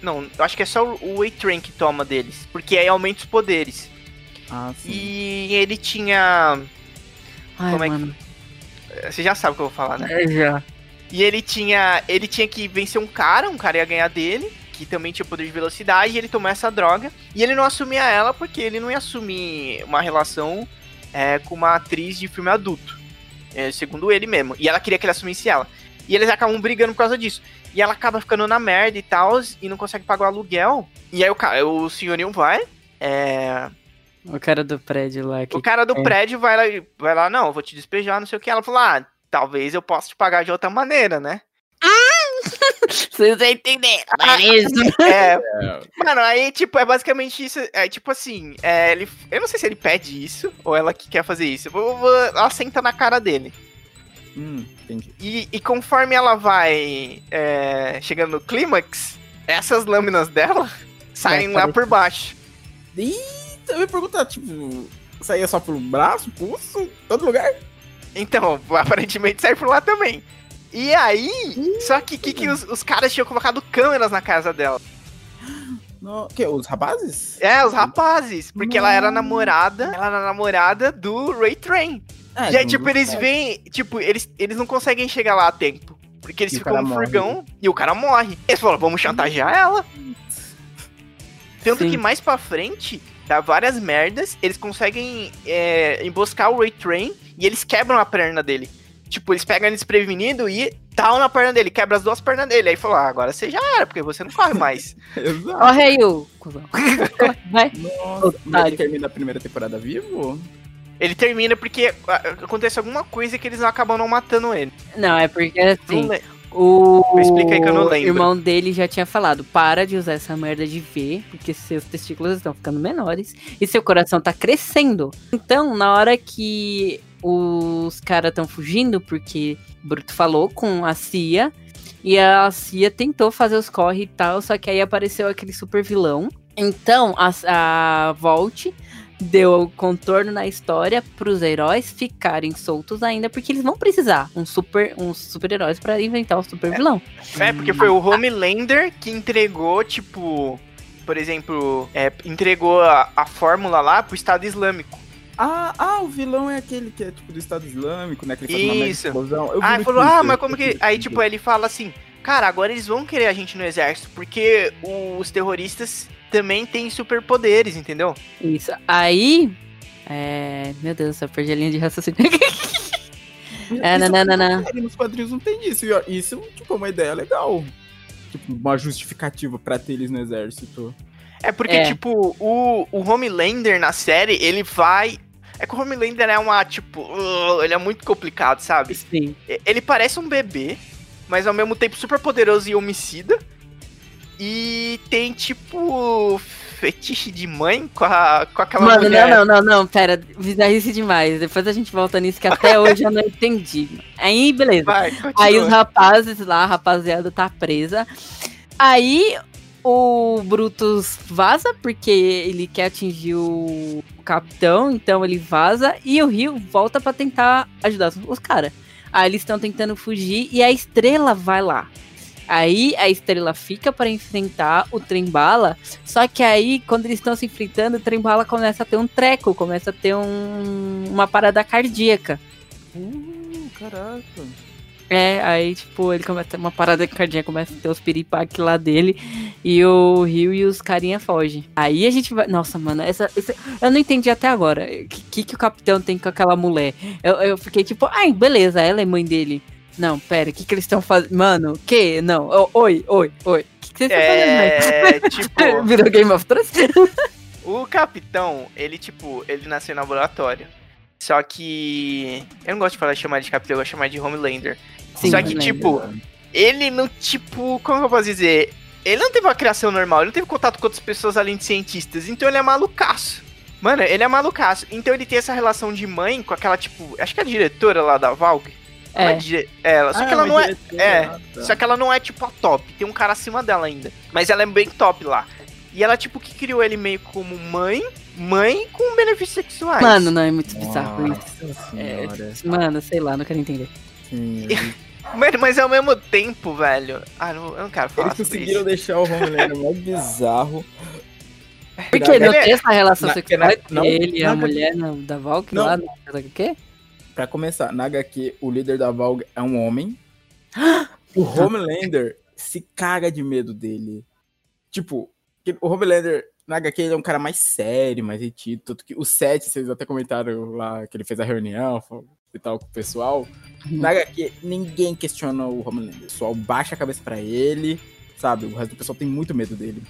Não, eu acho que é só o Ray Train que toma deles, porque aí aumenta os poderes. Ah, sim. E ele tinha. Ai, Como é que- mano. Você já sabe o que eu vou falar, né? É, já. E ele tinha. Ele tinha que vencer um cara, um cara ia ganhar dele, que também tinha poder de velocidade, e ele tomou essa droga. E ele não assumia ela porque ele não ia assumir uma relação é, com uma atriz de filme adulto. é, segundo ele mesmo. E ela queria que ele assumisse ela. E eles acabam brigando por causa disso. E ela acaba ficando na merda e tal, e não consegue pagar o aluguel. E aí o, ca- o senhorinho vai. É, O cara do prédio lá. Que... o cara do é. prédio vai lá, vai lá, não, eu vou te despejar, não sei o que. Ela falou, ah, talvez eu possa te pagar de outra maneira, né? (laughs) Vocês entenderam. Ah, É isso. (laughs) É, É, Mano, aí, tipo, é basicamente isso. É tipo assim, é, ele, eu não sei se ele pede isso ou ela que quer fazer isso. Eu vou- vou- ela senta na cara dele. hum, entendi. E, e conforme ela vai é, chegando no clímax, essas lâminas dela (laughs) saem lá aparecer. por baixo. E eu ia perguntar, tipo, saía só pelo braço, pulso, todo lugar? Então, aparentemente sai por lá também. E aí, só que, que, que os, os caras tinham colocado câmeras na casa dela. No, que, os rapazes? É, os rapazes. Porque ela era namorada. Ela era namorada do Ray Train. É, e aí, tipo, eles veem. Tipo, eles, eles não conseguem chegar lá a tempo. Porque eles E ficam cara no morre. furgão e o cara morre. Eles falam, vamos chantagear ela. Tanto Sim. que mais pra frente, dá várias merdas, eles conseguem é, emboscar o Ray Train e eles quebram a perna dele. Tipo, eles pegam ele desprevenido e tal na perna dele, quebra as duas pernas dele. Aí falou, ah, agora você já era, porque você não corre mais. (laughs) Exato. Corre aí, ô cuzão. Vai. Nossa, mas ele termina a primeira temporada vivo? ele termina porque acontece alguma coisa que eles não acabam não matando ele. Não, é porque assim, o Explica aí que eu não lembro. irmão dele já tinha falado: para de usar essa merda de ver, porque seus testículos estão ficando menores e seu coração tá crescendo. Então, na hora que os caras estão fugindo, porque Bruto falou com a Cia, e a Cia tentou fazer os corre e tal, só que aí apareceu aquele super vilão. Então, a, a Volt deu contorno na história pros heróis ficarem soltos ainda, porque eles vão precisar um super, uns super-heróis pra inventar o super vilão. É, porque foi o Homelander que entregou, tipo, por exemplo, é, entregou a, a fórmula lá pro Estado Islâmico. Ah, ah, o vilão é aquele que é tipo do Estado Islâmico, né? Que ele faz Isso. explosão. Ah, ele falou, ah, mas como que. Aí, tipo, ele fala assim, cara, agora eles vão querer a gente no exército, porque os terroristas também têm superpoderes, entendeu? Isso. Aí. É... Meu Deus, eu perdi a linha de raciocínio. (laughs) É, Isso não, não, não, não. Nos quadrinhos não tem isso. E isso, tipo, é uma ideia legal. Tipo, uma justificativa pra ter eles no exército. É porque, É. tipo, o, o Homelander na série, ele vai. É que o Homelander é uma, tipo, uh, ele é muito complicado, sabe? Sim. Ele parece um bebê, mas ao mesmo tempo super poderoso e homicida. E tem, tipo, fetiche de mãe com, a, com aquela Mano, mulher. não, não, não, não, pera, bizarrice demais. Depois a gente volta nisso que até (laughs) hoje eu não entendi. Aí, beleza. Vai. Aí os rapazes lá, a rapaziada tá presa. Aí o Brutus vaza, porque ele quer atingir o capitão, então ele vaza. E o Rio volta pra tentar ajudar os caras. Aí eles estão tentando fugir e a estrela vai lá. Aí a estrela fica pra enfrentar o trem bala. Só que aí, quando eles estão se enfrentando, o trem bala começa a ter um treco, começa a ter um- uma parada cardíaca. Uh, caraca. É, aí, tipo, ele começa a ter uma parada cardíaca, começa a ter os piripaque lá dele, e o Rio e os carinha fogem. Aí a gente vai. Nossa, mano, essa, essa- eu não entendi até agora. O que, que, que o capitão tem com aquela mulher? Eu, eu fiquei tipo, ai, beleza, ela é mãe dele. Não, pera, o que, que eles estão fazendo? Mano, o que? Não, oi, oi, oi. O que, que vocês estão É, fazendo? (laughs) tipo, aí? (laughs) Virou Game of Thrones? (laughs) o capitão, ele, tipo, ele nasceu no laboratório. Só que. Eu não gosto de falar chamar de capitão, eu gosto de chamar de Homelander. Sim, Só que, tipo, ele não, tipo, como eu posso dizer? Ele não teve uma criação normal, ele não teve contato com outras pessoas além de cientistas, então ele é malucaço. Mano, ele é malucaço. Então ele tem essa relação de mãe com aquela, tipo, acho que é a diretora lá da Valg. É, Ela, só Ah, que ela não é. é, ah, tá. Só que ela não é, tipo, a top. Tem um cara acima dela ainda. Mas ela é bem top lá. E ela, tipo, que criou ele meio como mãe, mãe com benefícios sexuais. mano, não, é muito bizarro isso. Nossa É, senhora. Mano, sei lá, não quero entender. Sim, (laughs) Mano, mas ao mesmo tempo, velho. Ah, não, eu não quero falar Eles conseguiram isso. deixar o Homelander mais bizarro. Porque não Ele é- tem essa relação na- sexual na- entre não, ele e a na- mulher na- da Valk Não. lá, no- o quê? Pra começar, na HQ, o líder da Valg é um homem. (gasps) O Homelander se caga de medo dele. Tipo, o Homelander, na HQ, ele é um cara mais sério, mais retido. Tanto que o Seth, vocês até comentaram lá que ele fez a reunião e tal com o pessoal. Na HQ, ninguém questiona o Homelander. O pessoal baixa a cabeça pra ele, sabe? O resto do pessoal tem muito medo dele.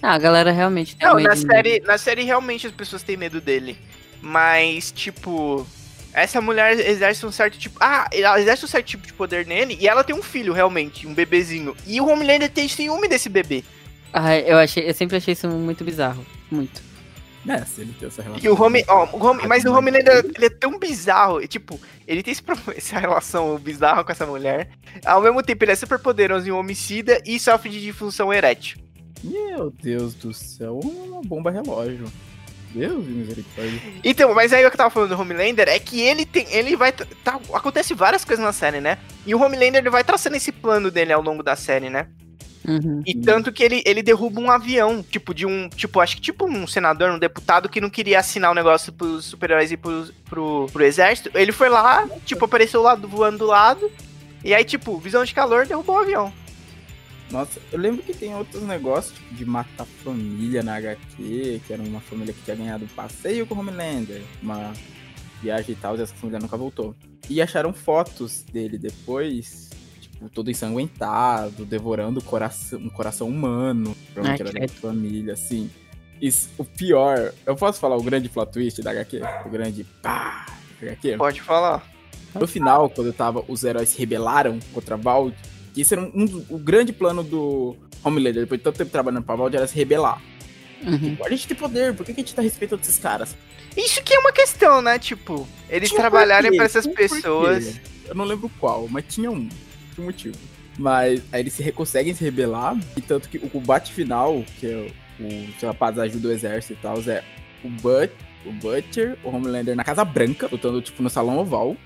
Ah, a galera realmente tem Não, medo na série, na série realmente as pessoas têm medo dele. Mas, tipo, essa mulher exerce um certo tipo. Ah, ela exerce um certo tipo de poder nele e ela tem um filho, realmente, um bebezinho. E o Homelander tem ciúme desse bebê. Ah, eu achei, eu sempre achei isso muito bizarro, muito. É, se ele tem essa relação. E o Home, ó, o Home- mas o Homelander ele é tão bizarro. Tipo, ele tem esse (laughs) essa relação bizarra com essa mulher. Ao mesmo tempo, ele é super poderoso e um homicida e sofre de disfunção erétil. Meu Deus do céu, uma bomba relógio. Deus de misericórdia. Então, mas aí o que eu tava falando do Homelander é que ele tem. Ele vai. Tá, acontece várias coisas na série, né? E o Homelander ele vai traçando esse plano dele ao longo da série, né? Uhum. E tanto que ele, ele derruba um avião, tipo, de um. Tipo, acho que tipo um senador, um deputado que não queria assinar o negócio pros super-heróis e pros, pro, pro exército. Ele foi lá, tipo, apareceu lá voando do lado. E aí, tipo, visão de calor derrubou o avião. Nossa, eu lembro que tem outros negócios, tipo, de matar família na HQ, que era uma família que tinha ganhado um passeio com o Homelander, uma viagem e tal, e essa família nunca voltou. E acharam fotos dele depois, tipo, todo ensanguentado, devorando coração, um coração humano, provavelmente Ai, era da família, assim. Isso, o pior, eu posso falar o grande plot twist da HQ? O grande pá da HQ? Pode falar. No final, quando tava, os heróis se rebelaram contra a Vald, que isso era um, um o grande plano do Homelander, depois de tanto tempo trabalhando pra Vald, era se rebelar. Uhum. A gente tem poder, por que que a gente tá respeitando esses caras? Isso que é uma questão, né? Tipo, eles Tinha trabalharem pra essas pessoas. Eu não lembro qual, mas tinha um. Tinha um motivo. Mas aí eles se conseguem se rebelar, e tanto que o combate final, que é o, os rapazes ajudam o exército e tal, é o, But, o Butcher, o Homelander na Casa Branca, lutando tipo no Salão Oval.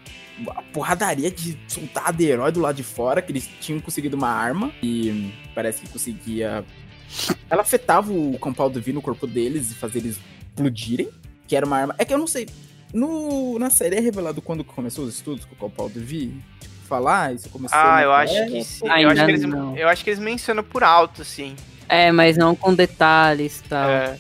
A porradaria de soltar de herói do lado de fora, que eles tinham conseguido uma arma e parece que conseguia. (coughs) Ela afetava o Compound V no corpo deles e fazer eles explodirem, que era uma arma. É que eu não sei. No, na série é revelado quando começou os estudos com o Compound V? Tipo, falar, isso começou. Ah, eu acho que sim. pô, Eu acho que, eles, não. eu acho que eles mencionam por alto, assim. É, mas não com detalhes e tal. É.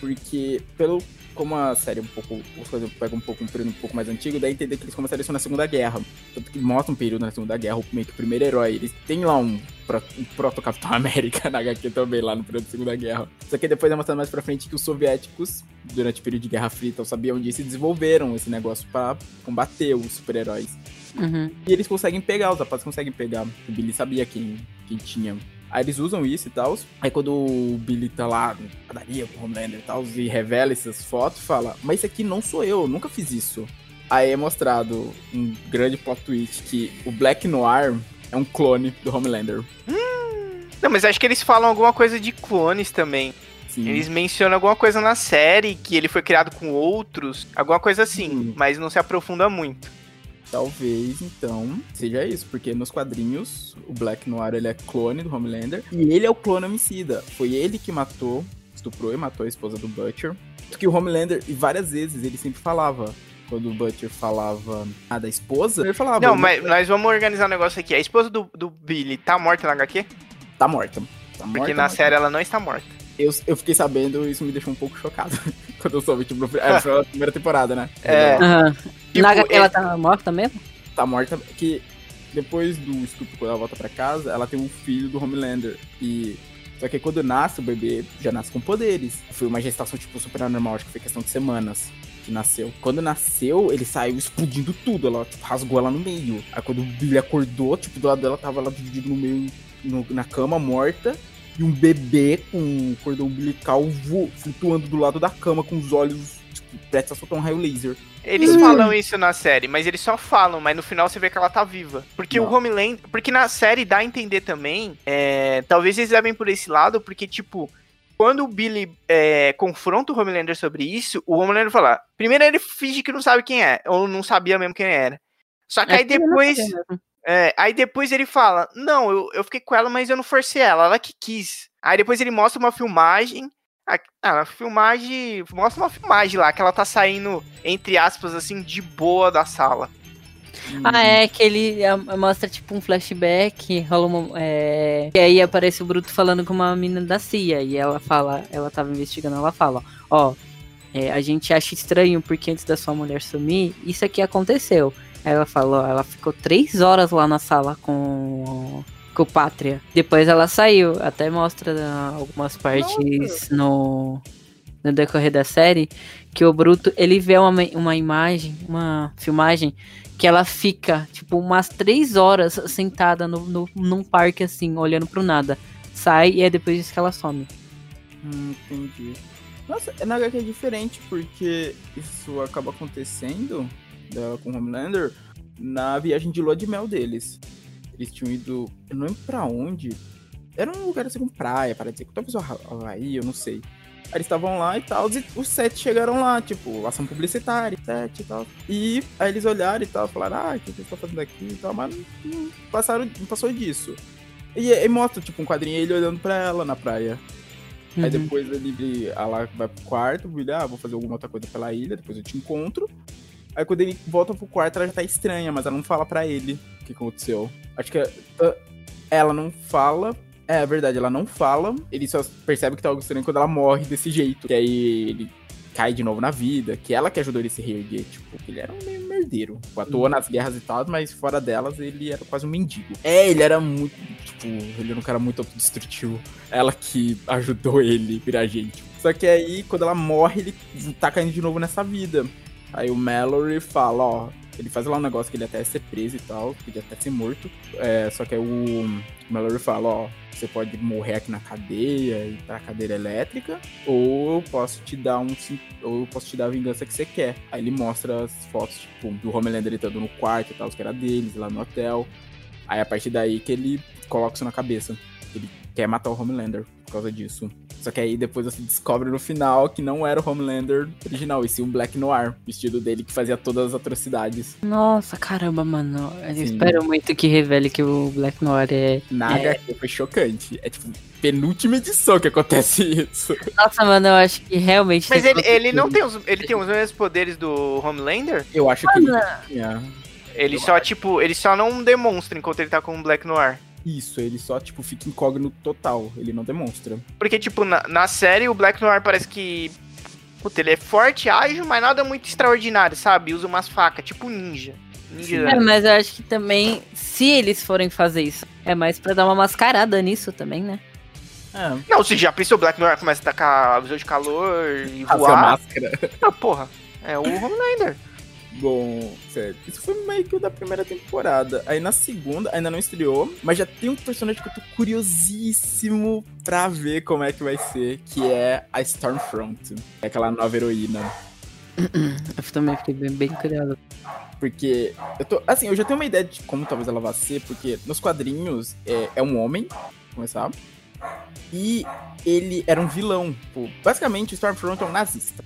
Porque, pelo como a série é um pouco. As coisas pegam um pouco um período um pouco mais antigo, dá a entender que eles começaram isso na Segunda Guerra. Tanto que mostra um período na Segunda Guerra, meio que o primeiro herói. Eles têm lá um, um proto-Capitão (laughs) América na HQ também, lá no período da Segunda Guerra. Só que depois é mostrado mais pra frente que os soviéticos, durante o período de Guerra Fria, então, sabiam disso e desenvolveram esse negócio pra combater os super-heróis. Uhum. E eles conseguem pegar, os rapazes conseguem pegar. O Billy sabia quem, quem tinha. Aí eles usam isso e tal. Aí quando o Billy tá lá na padaria com o Homelander e tal, e revela essas fotos, fala: Mas isso aqui não sou eu, eu nunca fiz isso. Aí é mostrado um grande plot twist que o Black Noir é um clone do Homelander. Não, mas acho que eles falam alguma coisa de clones também. Sim. Eles mencionam alguma coisa na série, que ele foi criado com outros, alguma coisa assim, Hum. mas não se aprofunda muito. Talvez, então, seja isso, porque nos quadrinhos o Black Noir ele é clone do Homelander e ele é o clone homicida. Foi ele que matou, estuprou e matou a esposa do Butcher. Que o Homelander, e várias vezes ele sempre falava, quando o Butcher falava ah, da esposa, ele falava: não, "Eu mas nós vamos organizar um negócio aqui. A esposa do, do Billy tá morta na HQ? Tá morta. Tá Porque morta, na morta. série ela não está morta. Eu, eu fiquei sabendo, isso me deixou um pouco chocado. (laughs) quando eu soube, tipo, no- é, foi a primeira temporada, né? É. Aham. Tipo, Na HQ ela ele- tá morta mesmo? tá morta, que depois do estupro, quando ela volta pra casa, ela tem um filho do Homelander. E. Só que quando nasce o bebê, já nasce com poderes. Foi uma gestação, tipo, super normal, acho que foi questão de semanas que nasceu. Quando nasceu, ele saiu explodindo tudo. Ela tipo, rasgou ela no meio. Aí quando o Billy acordou, tipo, do lado dela tava ela dividida no meio, no- na cama, morta. E um bebê com um cordão umbilical flutuando do lado da cama, com os olhos, tipo, prestes a soltar um raio laser. Eles Hum. falam isso na série, mas eles só falam, mas no final você vê que ela tá viva. Porque Não. o Homelander. Porque na série dá a entender também. é, talvez eles levem por esse lado, porque, tipo, quando o Billy é, confronta o Homelander sobre isso, o Homelander fala. Primeiro ele finge que não sabe quem é, ou não sabia mesmo quem era. Só que aí ele não depois. É, aí depois ele fala: Não, eu, eu fiquei com ela, mas eu não forcei ela, ela que quis. Aí depois ele mostra uma filmagem. A- Ah, a filmagem. Mostra uma filmagem lá, que ela tá saindo, entre aspas, assim, de boa da sala. Ah, é, que ele ah, mostra tipo um flashback, rola uma. É... E aí aparece o Bruto falando com uma menina da CIA. E ela fala, ela tava investigando, ela fala, ó, é, a gente acha estranho porque antes da sua mulher sumir, isso aqui aconteceu. Aí ela falou, ela ficou três horas lá na sala com, Pátria. Depois ela saiu, até mostra ah, algumas partes no, no decorrer da série, que o Bruto, ele vê uma, uma imagem, uma filmagem, que ela fica, tipo, umas três horas sentada no, no, num parque, assim, olhando pro nada. Sai e é depois disso que ela some. Hum, entendi. Nossa, na HQ é diferente, porque isso acaba acontecendo dela com o Homelander na viagem de lua de mel deles. Eles tinham ido. Eu não lembro pra onde. Era um lugar assim com praia, para dizer que talvez o Hava- Havaí, eu não sei. Aí eles estavam lá e tal, e os sete chegaram lá, tipo, ação publicitária, sete e tal. E aí eles olharam e tal, falaram, ah, o que vocês estão fazendo aqui e tal, mas não, passaram, não passou disso. E, e mostra, tipo, um quadrinho ele olhando pra ela na praia. Aí Uhum. depois ele ela vai pro quarto, ele, ah, vou fazer alguma outra coisa pela ilha, depois eu te encontro. Aí quando ele volta pro quarto, ela já tá estranha, mas ela não fala pra ele o que aconteceu. Acho que ah, ela não fala. É, é verdade, ela não fala. Ele só percebe que tá algo estranho quando ela morre desse jeito. E aí ele cai de novo na vida, que ela que ajudou ele a se reerguer, tipo, que ele era um meio merdeiro. Tipo, atuou nas guerras e tal, mas fora delas ele era quase um mendigo. É, ele era muito, tipo, ele era um cara muito autodestrutivo. Ela que ajudou ele virar gente. Só que aí, quando ela morre, ele tá caindo de novo nessa vida. Aí o Mallory fala, ó, ele faz lá um negócio que ele até ia ser preso e tal, podia até ser morto. É, só que aí o Mallory fala, ó, você pode morrer aqui na cadeia e pra cadeira elétrica, ou eu posso te dar um ou eu posso te dar a vingança que você quer. Aí ele mostra as fotos, tipo, do Homelander estando no quarto e tal, que era deles, lá no hotel. Aí a partir daí que ele coloca isso na cabeça. Ele quer matar o Homelander por causa disso. Só que aí depois você descobre no final que não era o Homelander original, e sim um Black Noir, vestido dele que fazia todas as atrocidades. Nossa, caramba, mano. Eu Sim. espero muito que revele que o Black Noir é. Na É. HQ foi chocante. É tipo, penúltima edição que acontece (laughs) isso. Nossa, mano, eu acho que realmente. Mas ele, ele não tem os. Ele tem os mesmos poderes do Homelander? Eu acho que ele tinha. Ele só, tipo, ele só não demonstra enquanto ele tá com o Black Noir. Isso, ele só, tipo, fica incógnito total. Ele não demonstra. Porque, tipo, na, na série o Black Noir parece que. Puta, ele é forte, ágil, mas nada muito extraordinário, sabe? Usa umas facas, tipo ninja. Ninja. É, mas eu acho que também, se eles forem fazer isso, é mais pra dar uma mascarada nisso também, né? É. Não, se já pensou o Black Noir começa a tacar visão de calor e Fazer a voar. máscara. Ah, porra. É o Homelander. Bom, sério. Isso foi meio que o da primeira temporada. Aí na segunda, ainda não estreou, mas já tem um personagem que eu tô curiosíssimo pra ver como é que vai ser, que é a Stormfront. É aquela nova heroína. (coughs) Eu também fiquei bem, bem curioso. Porque eu tô. Assim, eu já tenho uma ideia de como talvez ela vá ser, porque nos quadrinhos é, é um homem, começar. E ele era um vilão. Tipo, basicamente, o Stormfront é um nazista.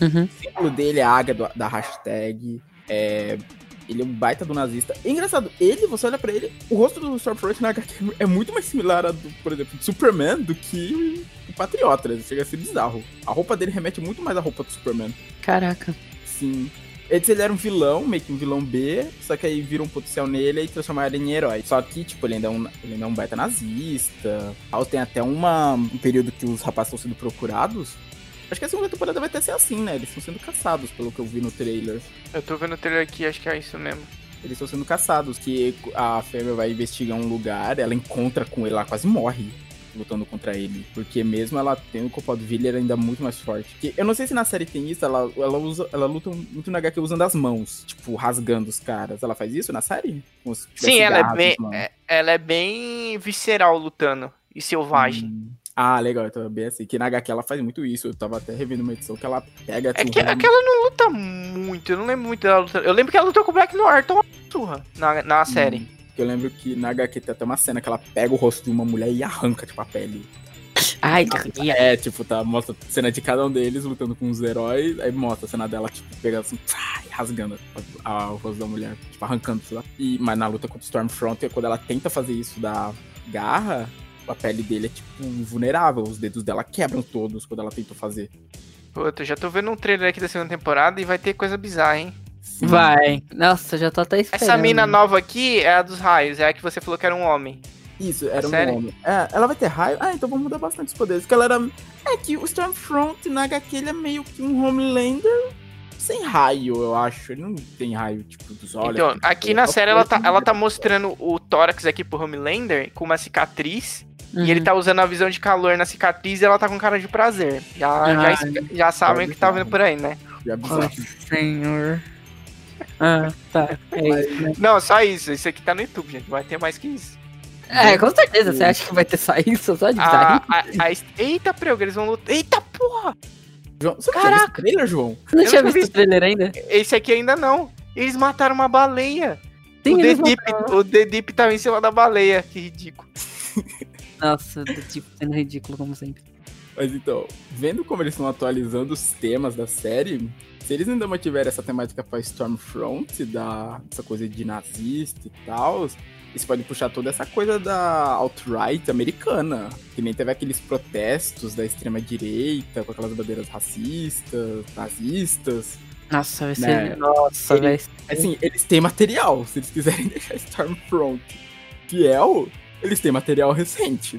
Uhum. O símbolo dele é a águia do- da hashtag. É, ele é um baita do nazista. Engraçado, ele, você olha pra ele, o rosto do Stormfront na HQ é muito mais similar a do, por exemplo, do Superman do que o Patriota. né? Chega a ser bizarro. A roupa dele remete muito mais à roupa do Superman. Caraca. Sim. Antes ele era um vilão, meio que um vilão B, só que aí viram um potencial nele e transformaram ele em herói. Só que, tipo, ele ainda é um, ele ainda é um baita nazista. tal. Tem até uma, um período que os rapazes estão sendo procurados. Acho que a segunda temporada vai até ser assim, né? Eles estão sendo caçados, pelo que eu vi no trailer. Eu tô vendo o trailer aqui, acho que é isso mesmo. Eles estão sendo caçados, que a fêmea vai investigar um lugar, ela encontra com ele lá, quase morre lutando contra ele. Porque mesmo ela tendo o culpado Villa, ele é ainda muito mais forte. Que, eu não sei se na série tem isso, ela, ela, usa, ela luta muito na HQ usando as mãos, tipo, rasgando os caras. Ela faz isso na série? Sim, ela é bem. é- ela é bem visceral lutando. E selvagem. Hum. Ah, legal, então é bem assim. Que na HQ ela faz muito isso. Eu tava até revendo uma edição que ela pega. É tipo, que, é que ela não luta muito, eu não lembro muito dela lutando. Eu lembro que ela lutou com o Black Noir, toma surra na, na série. Hum. Eu lembro que na HQ tem até uma cena que ela pega o rosto de uma mulher e arranca, tipo, a pele. Ai, É, tipo, tá, mostra a cena de cada um deles lutando com os heróis, aí mostra a cena dela, tipo, pegando assim, e rasgando a- a- o rosto da mulher, tipo, arrancando, sei lá. E, mas na luta contra o Stormfront, quando ela tenta fazer isso da garra, a pele dele é, tipo, vulnerável, os dedos dela quebram todos quando ela tentou fazer. Puta, eu já tô vendo um trailer aqui da segunda temporada e vai ter coisa bizarra, hein? Sim. vai. Nossa, já tô até esperando. Essa mina nova aqui é a dos raios, é a que você falou que era um homem. Isso, era um homem. É, ela vai ter raio? Ah, então vamos mudar bastante os poderes. Porque ela era. É que o Stormfront na HQ ele é meio que um Homelander sem raio, eu acho. Ele não tem raio, tipo, dos olhos. então, tipo, aqui na série ela tá, ela tá mostrando o tórax aqui pro Homelander com uma cicatriz. Uhum. E ele tá usando a visão de calor na cicatriz e ela tá com cara de prazer. Já, já, Ah. já sabem o que tá vindo por aí, né? Já. Nossa, senhor. Ah, tá. É isso, né? Não, só isso. Isso aqui tá no YouTube, gente. Vai ter mais que isso. É, com certeza. Você acha que vai ter só isso? Só de A, bizarrice? a, a, Eita, prego, eles vão lutar. Eita porra! João, você não tinha visto Caraca! o trailer, João? Você não eu tinha nunca visto o trailer ainda? Esse aqui ainda não. Eles mataram uma baleia. Sim, o, The Deep, o The Deep tava em cima da baleia. Que ridículo. (laughs) Nossa, do tipo sendo ridículo, como sempre. Mas então, vendo como eles estão atualizando os temas da série, se eles ainda mantiverem essa temática pra Stormfront, da, essa coisa de nazista e tal, eles podem puxar toda essa coisa da alt-right americana. Que nem teve aqueles protestos da extrema-direita, com aquelas bandeiras racistas, nazistas. Nossa, vai ser. Né? Nossa, vai ser. Assim, eles têm material. Se eles quiserem (laughs) deixar Stormfront fiel, eles têm material recente.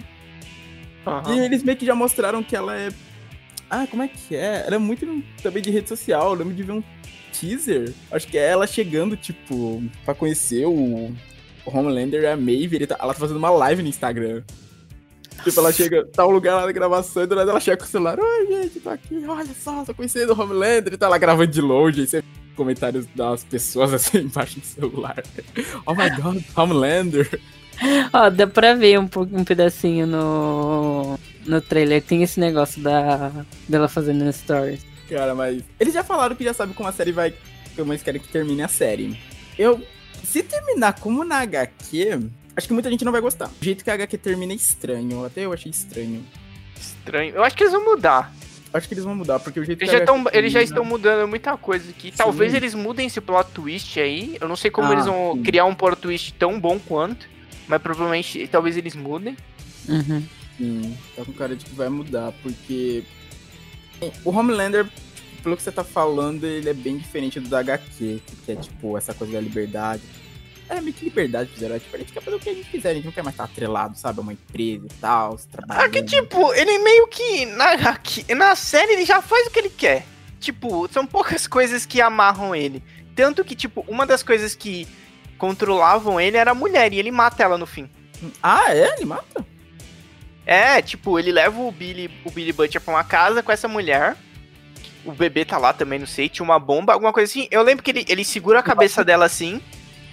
Aham. E eles meio que já mostraram que ela é. Ah, como é que é? Ela é muito também de rede social. Eu lembro de ver um teaser. Acho que é ela chegando, tipo, pra conhecer o, o Homelander e a Maeve. Ele tá- ela tá fazendo uma live no Instagram. Tipo, ela chega, tá um lugar lá na gravação e do nada ela chega com o celular. Oi, gente, tô aqui, olha só, tô conhecendo o Homelander. E tá lá gravando de longe. Aí você comentários das pessoas (laughs) assim embaixo do celular. Oh my god, Homelander. Ó, dá pra ver um, pouco- um pedacinho no, no trailer. Tem esse negócio da, dela fazendo stories. Cara, mas. Eles já falaram que já sabem como a série vai. Como eles querem que termine a série. Eu. Se terminar como na HQ, acho que muita gente não vai gostar. O jeito que a HQ termina é estranho. Até eu achei estranho. Estranho. Eu acho que eles vão mudar. Acho que eles vão mudar, porque o jeito Eles que já, a tão, HQ eles já estão mudando muita coisa aqui. Talvez Sim. eles mudem esse plot twist aí. Eu não sei como Ah, eles vão sim. criar um plot twist tão bom quanto. Mas provavelmente, talvez eles mudem. Uhum. Sim, tá com cara de que vai mudar, porque. O Homelander, pelo que você tá falando, ele é bem diferente do da HQ, que é tipo essa coisa da liberdade. É meio que liberdade heróis, tipo, a gente quer fazer o que a gente quiser, a gente não quer mais estar atrelado, sabe, a uma empresa e tal, se trabalhando. Ah, que tipo, ele meio que. Na, aqui- na série ele já faz o que ele quer. Tipo, são poucas (laughs) coisas que amarram ele. Tanto que, tipo, uma das coisas que controlavam ele era a mulher, e ele mata ela no fim. Ah, é? Ele mata? É, tipo, ele leva o Billy, o Billy Butcher pra uma casa com essa mulher. O bebê tá lá também, não sei, tinha uma bomba, alguma coisa assim. Eu lembro que ele, ele segura a cabeça dela assim,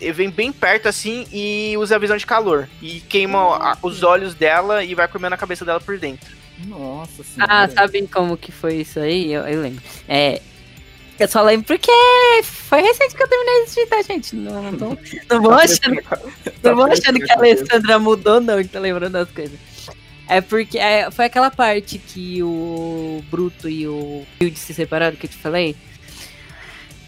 e vem bem perto assim e usa a visão de calor. E queima a- os olhos dela e vai comendo a cabeça dela por dentro. Nossa senhora. Ah, sabe como que foi isso aí? Eu, eu lembro. É. Eu só lembro porque foi recente que eu terminei de assistir, tá, gente? Não, não, não vou achando Não vou achando que a Alessandra mudou, não, que tá lembrando das coisas. É porque é, foi aquela parte que o Bruto e o Hilde se separaram, que eu te falei.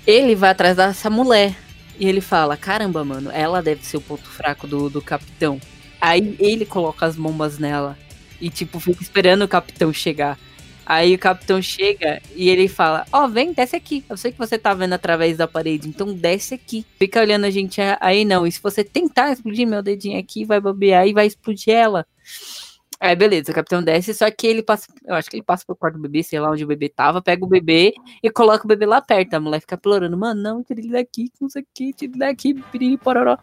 Ele vai atrás dessa mulher. E ele fala: Caramba, mano, ela deve ser o ponto fraco do, do capitão. Aí ele coloca as bombas nela. E, tipo, fica esperando o capitão chegar. Aí o capitão chega e ele fala: Ó, vem, desce aqui. Eu sei que você tá vendo através da parede, então desce aqui. Fica olhando a gente aí, não. E se você tentar explodir meu dedinho aqui, vai bobear e vai explodir ela. Aí, beleza, o capitão desce, só que ele passa. Eu acho que ele passa pro quarto do bebê, sei lá onde o bebê tava, pega o bebê e coloca o bebê lá perto. A mulher fica implorando, mano, não, tira ele daqui, não sei o que, tira ele daqui, piriri, pororó.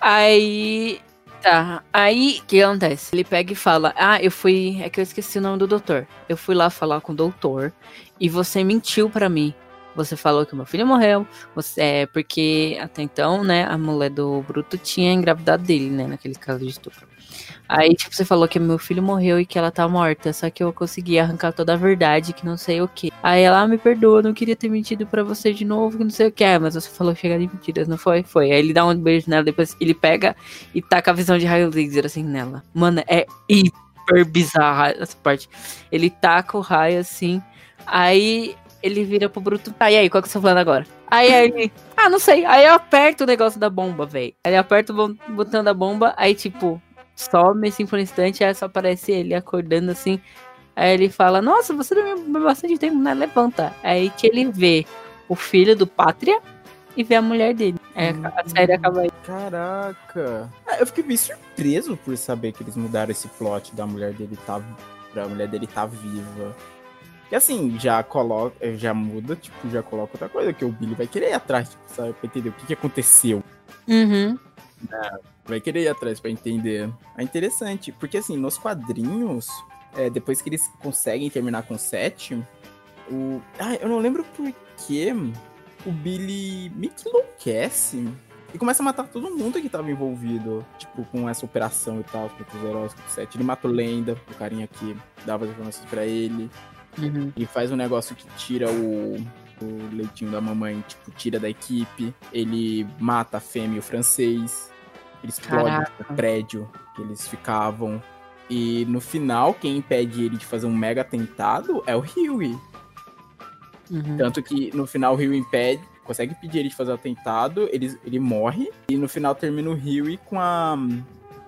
Aí. Tá, aí o que acontece? Ele pega e fala: Ah, eu fui. É que eu esqueci o nome do doutor. Eu fui lá falar com o doutor e você mentiu pra mim. Você falou que meu filho morreu. Você, é, porque até então, né, a mulher do Bruto tinha engravidado dele, né, naquele caso de estupro. Aí, tipo, você falou que meu filho morreu e que ela tá morta, só que eu consegui arrancar toda a verdade, que não sei o que. Aí ela, ah, me perdoa, não queria ter mentido pra você de novo, que não sei o que. Ah, mas você falou chegar de mentiras, não foi? Foi. Aí ele dá um beijo nela, depois ele pega e taca a visão de raio laser assim nela. Mano, é hiper bizarra essa parte. Ele taca o raio assim, aí ele vira pro Bruto. Tá, e aí, qual que é o seu plano agora? Aí ele. Ah, não sei. Aí eu aperto o negócio da bomba, velho. Aí ele aperta o botão da bomba, aí tipo, some assim por um instante, aí só aparece ele acordando assim. Aí ele fala, nossa, você dormiu bastante tempo, né? Levanta. Aí que ele vê o filho do Pátria e vê a mulher dele. Aí a- a série acaba aí. Caraca. Ah, eu fiquei bem surpreso por saber que eles mudaram esse plot da mulher dele tá. Pra mulher dele tá viva. E assim, já coloca. Já muda, tipo, já coloca outra coisa, que o Billy vai querer ir atrás, tipo, sabe? Pra entender o que, que aconteceu. Uhum. Vai querer ir atrás pra entender. É interessante, porque assim, nos quadrinhos, é, depois que eles conseguem terminar com o 7, o. Ah, eu não lembro por que o Billy meio que enlouquece e começa a matar todo mundo que tava envolvido, tipo, com essa operação e tal, contra os heróis do 7. Ele mata o Lenda, o carinha que dava as informações pra ele. Uhum. Ele faz um negócio que tira o, o leitinho da mamãe, tipo, tira da equipe. Ele mata a fêmea e o francês. Ele explode Caraca. o prédio que eles ficavam. E no final, quem impede ele de fazer um mega atentado é o Huey. Uhum. Tanto que no final o Rio impede, consegue impedir ele de fazer o atentado, ele, ele morre, e no final termina o Rio com a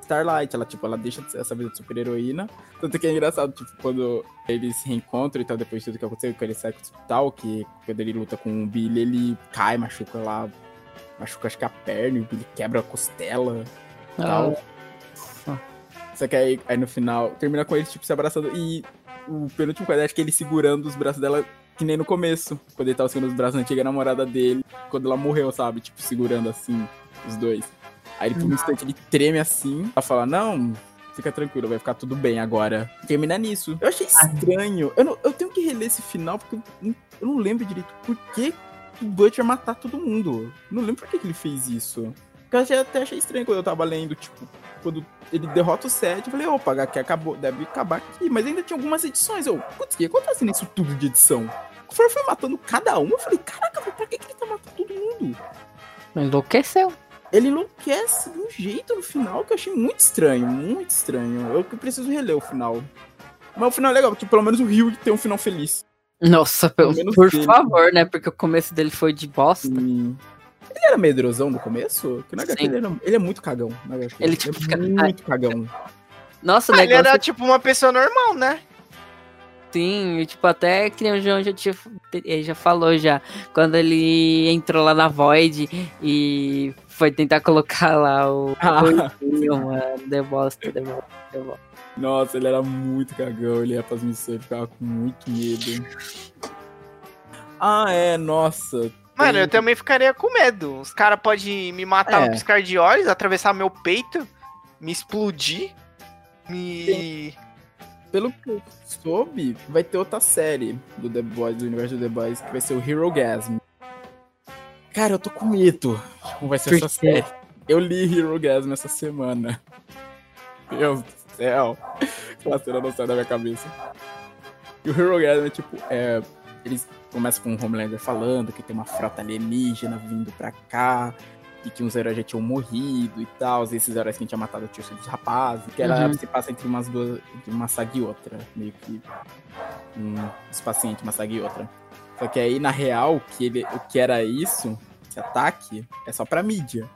Starlight, ela, tipo, ela deixa essa vida de super-heroína. Tanto que é engraçado, tipo, quando eles se reencontram e tal, depois de tudo que aconteceu, quando ele sai do hospital, que quando ele luta com o Billy, ele cai, machuca lá, machuca acho que a perna, e o Billy quebra a costela e tal. Ah, Só que aí, aí no final, termina com eles, tipo, se abraçando, e o penúltimo quadro, acho que ele segurando os braços dela, que nem no começo, quando ele tava segurando os braços da antiga namorada dele, quando ela morreu, sabe? Tipo, segurando assim, os dois. Aí ele, por um instante, ele treme assim, ela fala, não, fica tranquilo, vai ficar tudo bem agora. Termina nisso. Eu achei estranho. Eu, não- eu tenho que reler esse final, porque eu não, eu não lembro direito por que o Butcher matar todo mundo. Não lembro por que, que ele fez isso. Eu achei- até achei estranho quando eu tava lendo, tipo, quando ele derrota o Seth, eu falei, opa, HQ acabou, deve acabar aqui. Mas ainda tinha algumas edições. Eu, putz, o que acontece nisso tudo de edição? O Ford foi matando cada um. Eu falei, caraca, pra que, que ele tá matando todo mundo? Enlouqueceu. Ele enlouquece de um jeito no final que eu achei muito estranho, muito estranho. Eu que preciso reler o final. Mas o final é legal, porque pelo menos o Rio tem um final feliz. Nossa, Pelo por, menos por dele. favor, né? Porque o começo dele foi de bosta. E... Ele era medrosão no começo? Que na HQ Sim. ele, era- ele é muito cagão. Na HQ. Ele, tipo, é fica- muito cagão. Nossa, Ah, ele negócio era tipo uma pessoa normal, né? Sim, tipo, até que nem o João já, tinha, ele já falou já. Quando ele entrou lá na Void e foi tentar colocar lá o Ah. coisinho, mano. Deu bosta, deu bosta, deu bosta. Nossa, ele era muito cagão. Ele ia pras missões e ficava com muito medo. Ah, é, nossa. Mano, Tem- eu também ficaria com medo. Os caras podem me matar É. no piscar de olhos, atravessar meu peito, me explodir, me. Pelo que eu soube, vai ter outra série do The Boys, do universo do The Boys, que vai ser o Hero Gasm. Cara, eu tô com medo de como vai ser Por essa série. Eu li Hero Gasm essa semana. Deus do céu. Aquela cena não sai da minha cabeça. E o Hero Gasm é tipo, é, eles começam com o Homelander falando que tem uma frota alienígena vindo pra cá. E que uns heróis já tinham morrido e tal. Esses heróis que a gente tinha matado tinham sido os rapazes. Que ela Uhum. se passa entre umas duas. Entre uma saga e outra. Meio que. Um espacinho entre uma saga e outra. Só que aí, na real, que ele, o que era isso, esse ataque, é só pra mídia.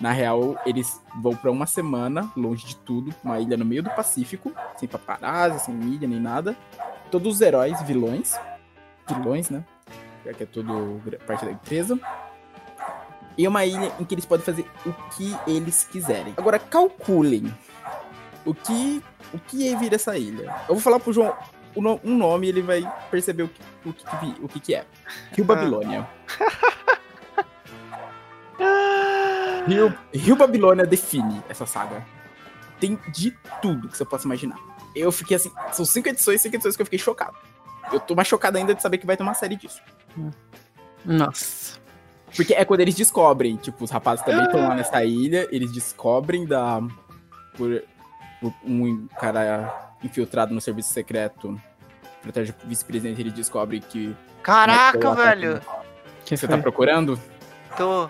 Na real, eles vão pra uma semana, longe de tudo, uma ilha no meio do Pacífico, sem paparazzi, sem mídia, nem nada. Todos os heróis, vilões. Vilões, né? Já que é tudo parte da empresa. E é uma ilha em que eles podem fazer o que eles quiserem. Agora, calculem o que, o que vira essa ilha. Eu vou falar pro João um nome e ele vai perceber o que, o que, o que, que é. Rio Babilônia. (laughs) Rio, Rio Babilônia define essa saga. Tem de tudo que você possa imaginar. Eu fiquei assim, são cinco edições, cinco edições que eu fiquei chocado. Eu tô mais chocado ainda de saber que vai ter uma série disso. Nossa. Porque é quando eles descobrem, tipo, os rapazes também estão lá nessa ilha, eles descobrem da. Por, por um cara infiltrado no serviço secreto, protege o vice-presidente, ele descobre que. Caraca, velho. ataque. Que Você foi? tá procurando? Tô.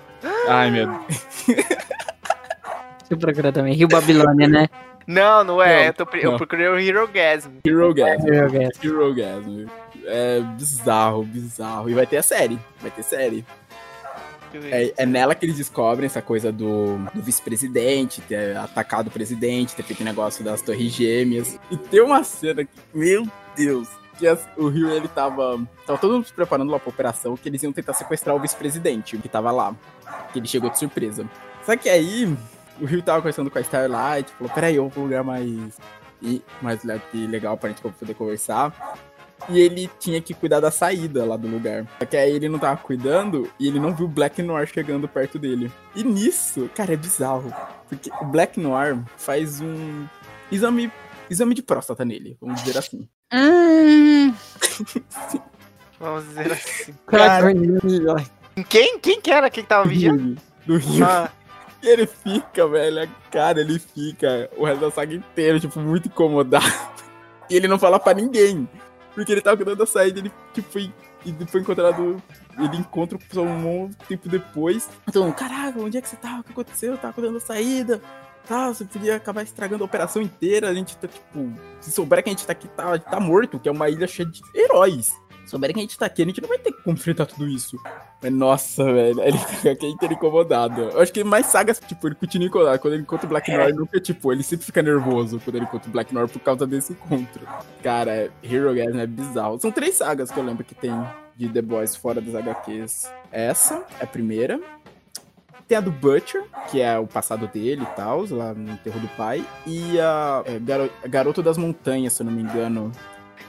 Ai, meu Deus. (laughs) Deixa eu procurar também. Rio Babilônia, né? Não, não é. Não, eu, tô, eu não. procurei o Hero Gasm. Hero Gasm. Hero Gasm. Hero Gasm. É bizarro, bizarro. E vai ter a série. Vai ter série. É, é nela que eles descobrem essa coisa do, do vice-presidente, ter atacado o presidente, ter feito negócio das torres gêmeas. E tem uma cena que, meu Deus, que o Rio ele tava. Tava todo mundo se preparando lá pra operação que eles iam tentar sequestrar o vice-presidente, que tava lá. Que ele chegou de surpresa. Só que aí, o Rio tava conversando com a Starlight, falou: peraí, eu vou um lugar mais. E, mais legal pra gente poder conversar. E ele tinha que cuidar da saída lá do lugar. Só que aí ele não tava cuidando e ele não viu o Black Noir chegando perto dele. E nisso, cara, é bizarro. Porque o Black Noir faz um exame, exame de próstata nele, vamos dizer assim. Hum, (laughs) Vamos dizer assim. Cara. Quem? Quem que era? Quem que tava vigiando? Do Rio. Ah, E ele fica, velho, cara, ele fica o resto da saga inteira, tipo, muito incomodado. E ele não fala pra ninguém. Porque ele tava cuidando da saída, ele, tipo, foi, e foi encontrado. Ele encontra o pessoal um tempo depois. Então, caraca, onde é que você tava? O que aconteceu? Eu tava cuidando da saída. Tá, você podia acabar estragando a operação inteira. A gente tá, tipo, se souber que a gente tá aqui, tá, tá morto, que é uma ilha cheia de heróis. Se souberem que a gente tá aqui, a gente não vai ter como enfrentar tudo isso. Nossa, velho, ele (laughs) fica incomodado. Eu acho que mais sagas, tipo, ele continua incomodado. Quando ele encontra o Black Noir, nunca, tipo, ele sempre fica nervoso quando ele encontra o Black Noir por causa desse encontro. Cara, Hero Gasm é bizarro. São três sagas que eu lembro que tem de The Boys fora das HQs. Essa é a primeira. Tem a do Butcher, que é o passado dele e tal, lá no enterro do pai. E a é, Garo Garoto das Montanhas, se eu não me engano.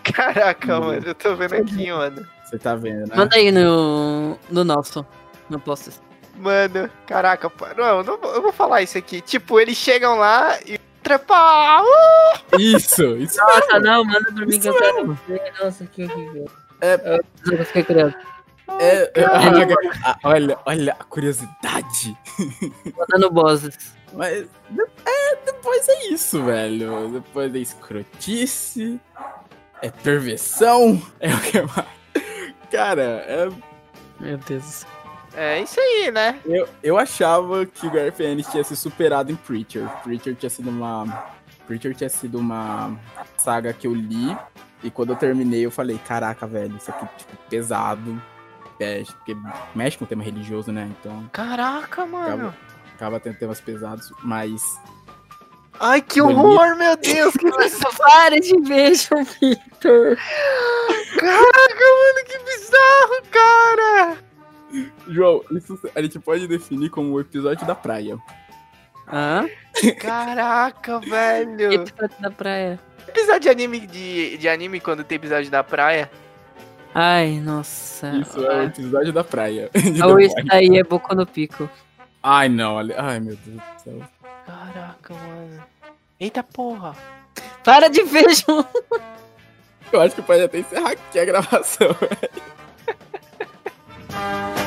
Caraca, mano, eu tô vendo aqui, mano. Você tá vendo, né? Manda aí no, no nosso. No post. Mano, caraca, não, não, eu vou falar isso aqui. Tipo, eles chegam lá e trepar. Uh! Isso, isso Nossa, não, manda pra mim que eu Isso quero ver. Nossa, que horrível. É- Eu, fiquei curioso. é, é, ah, olha, olha a curiosidade. Manda no Bosses. Mas é, depois é isso, velho. Depois é escrotice, é perversão, é o que mais. Cara, é- Meu Deus do céu. É isso aí, né? eu, eu achava que o Ennis tinha se superado em Preacher. Preacher tinha sido uma. Preacher tinha sido uma saga que eu li. E quando eu terminei, eu falei, caraca, velho, isso aqui, tipo, pesado. É, porque mexe com o tema religioso, né? Então, Caraca, mano. acaba, acaba tendo temas pesados, mas Ai, que horror, meu Deus. Que... (laughs) Nossa, para de beijo, Victor. Caraca, mano, que bizarro, cara. João, isso a gente pode definir como o episódio da praia. Hã? Caraca, velho. Episódio da praia. Episódio de anime, de, de anime quando tem episódio da praia. Ai, nossa. Isso é o episódio da praia. (laughs) The isso daí é Boku no Pico. Ai, não, olha. Ai, meu Deus do céu. Caraca, mano. Eita porra. Para de ver, João. Eu acho que pode até encerrar aqui a gravação. (laughs)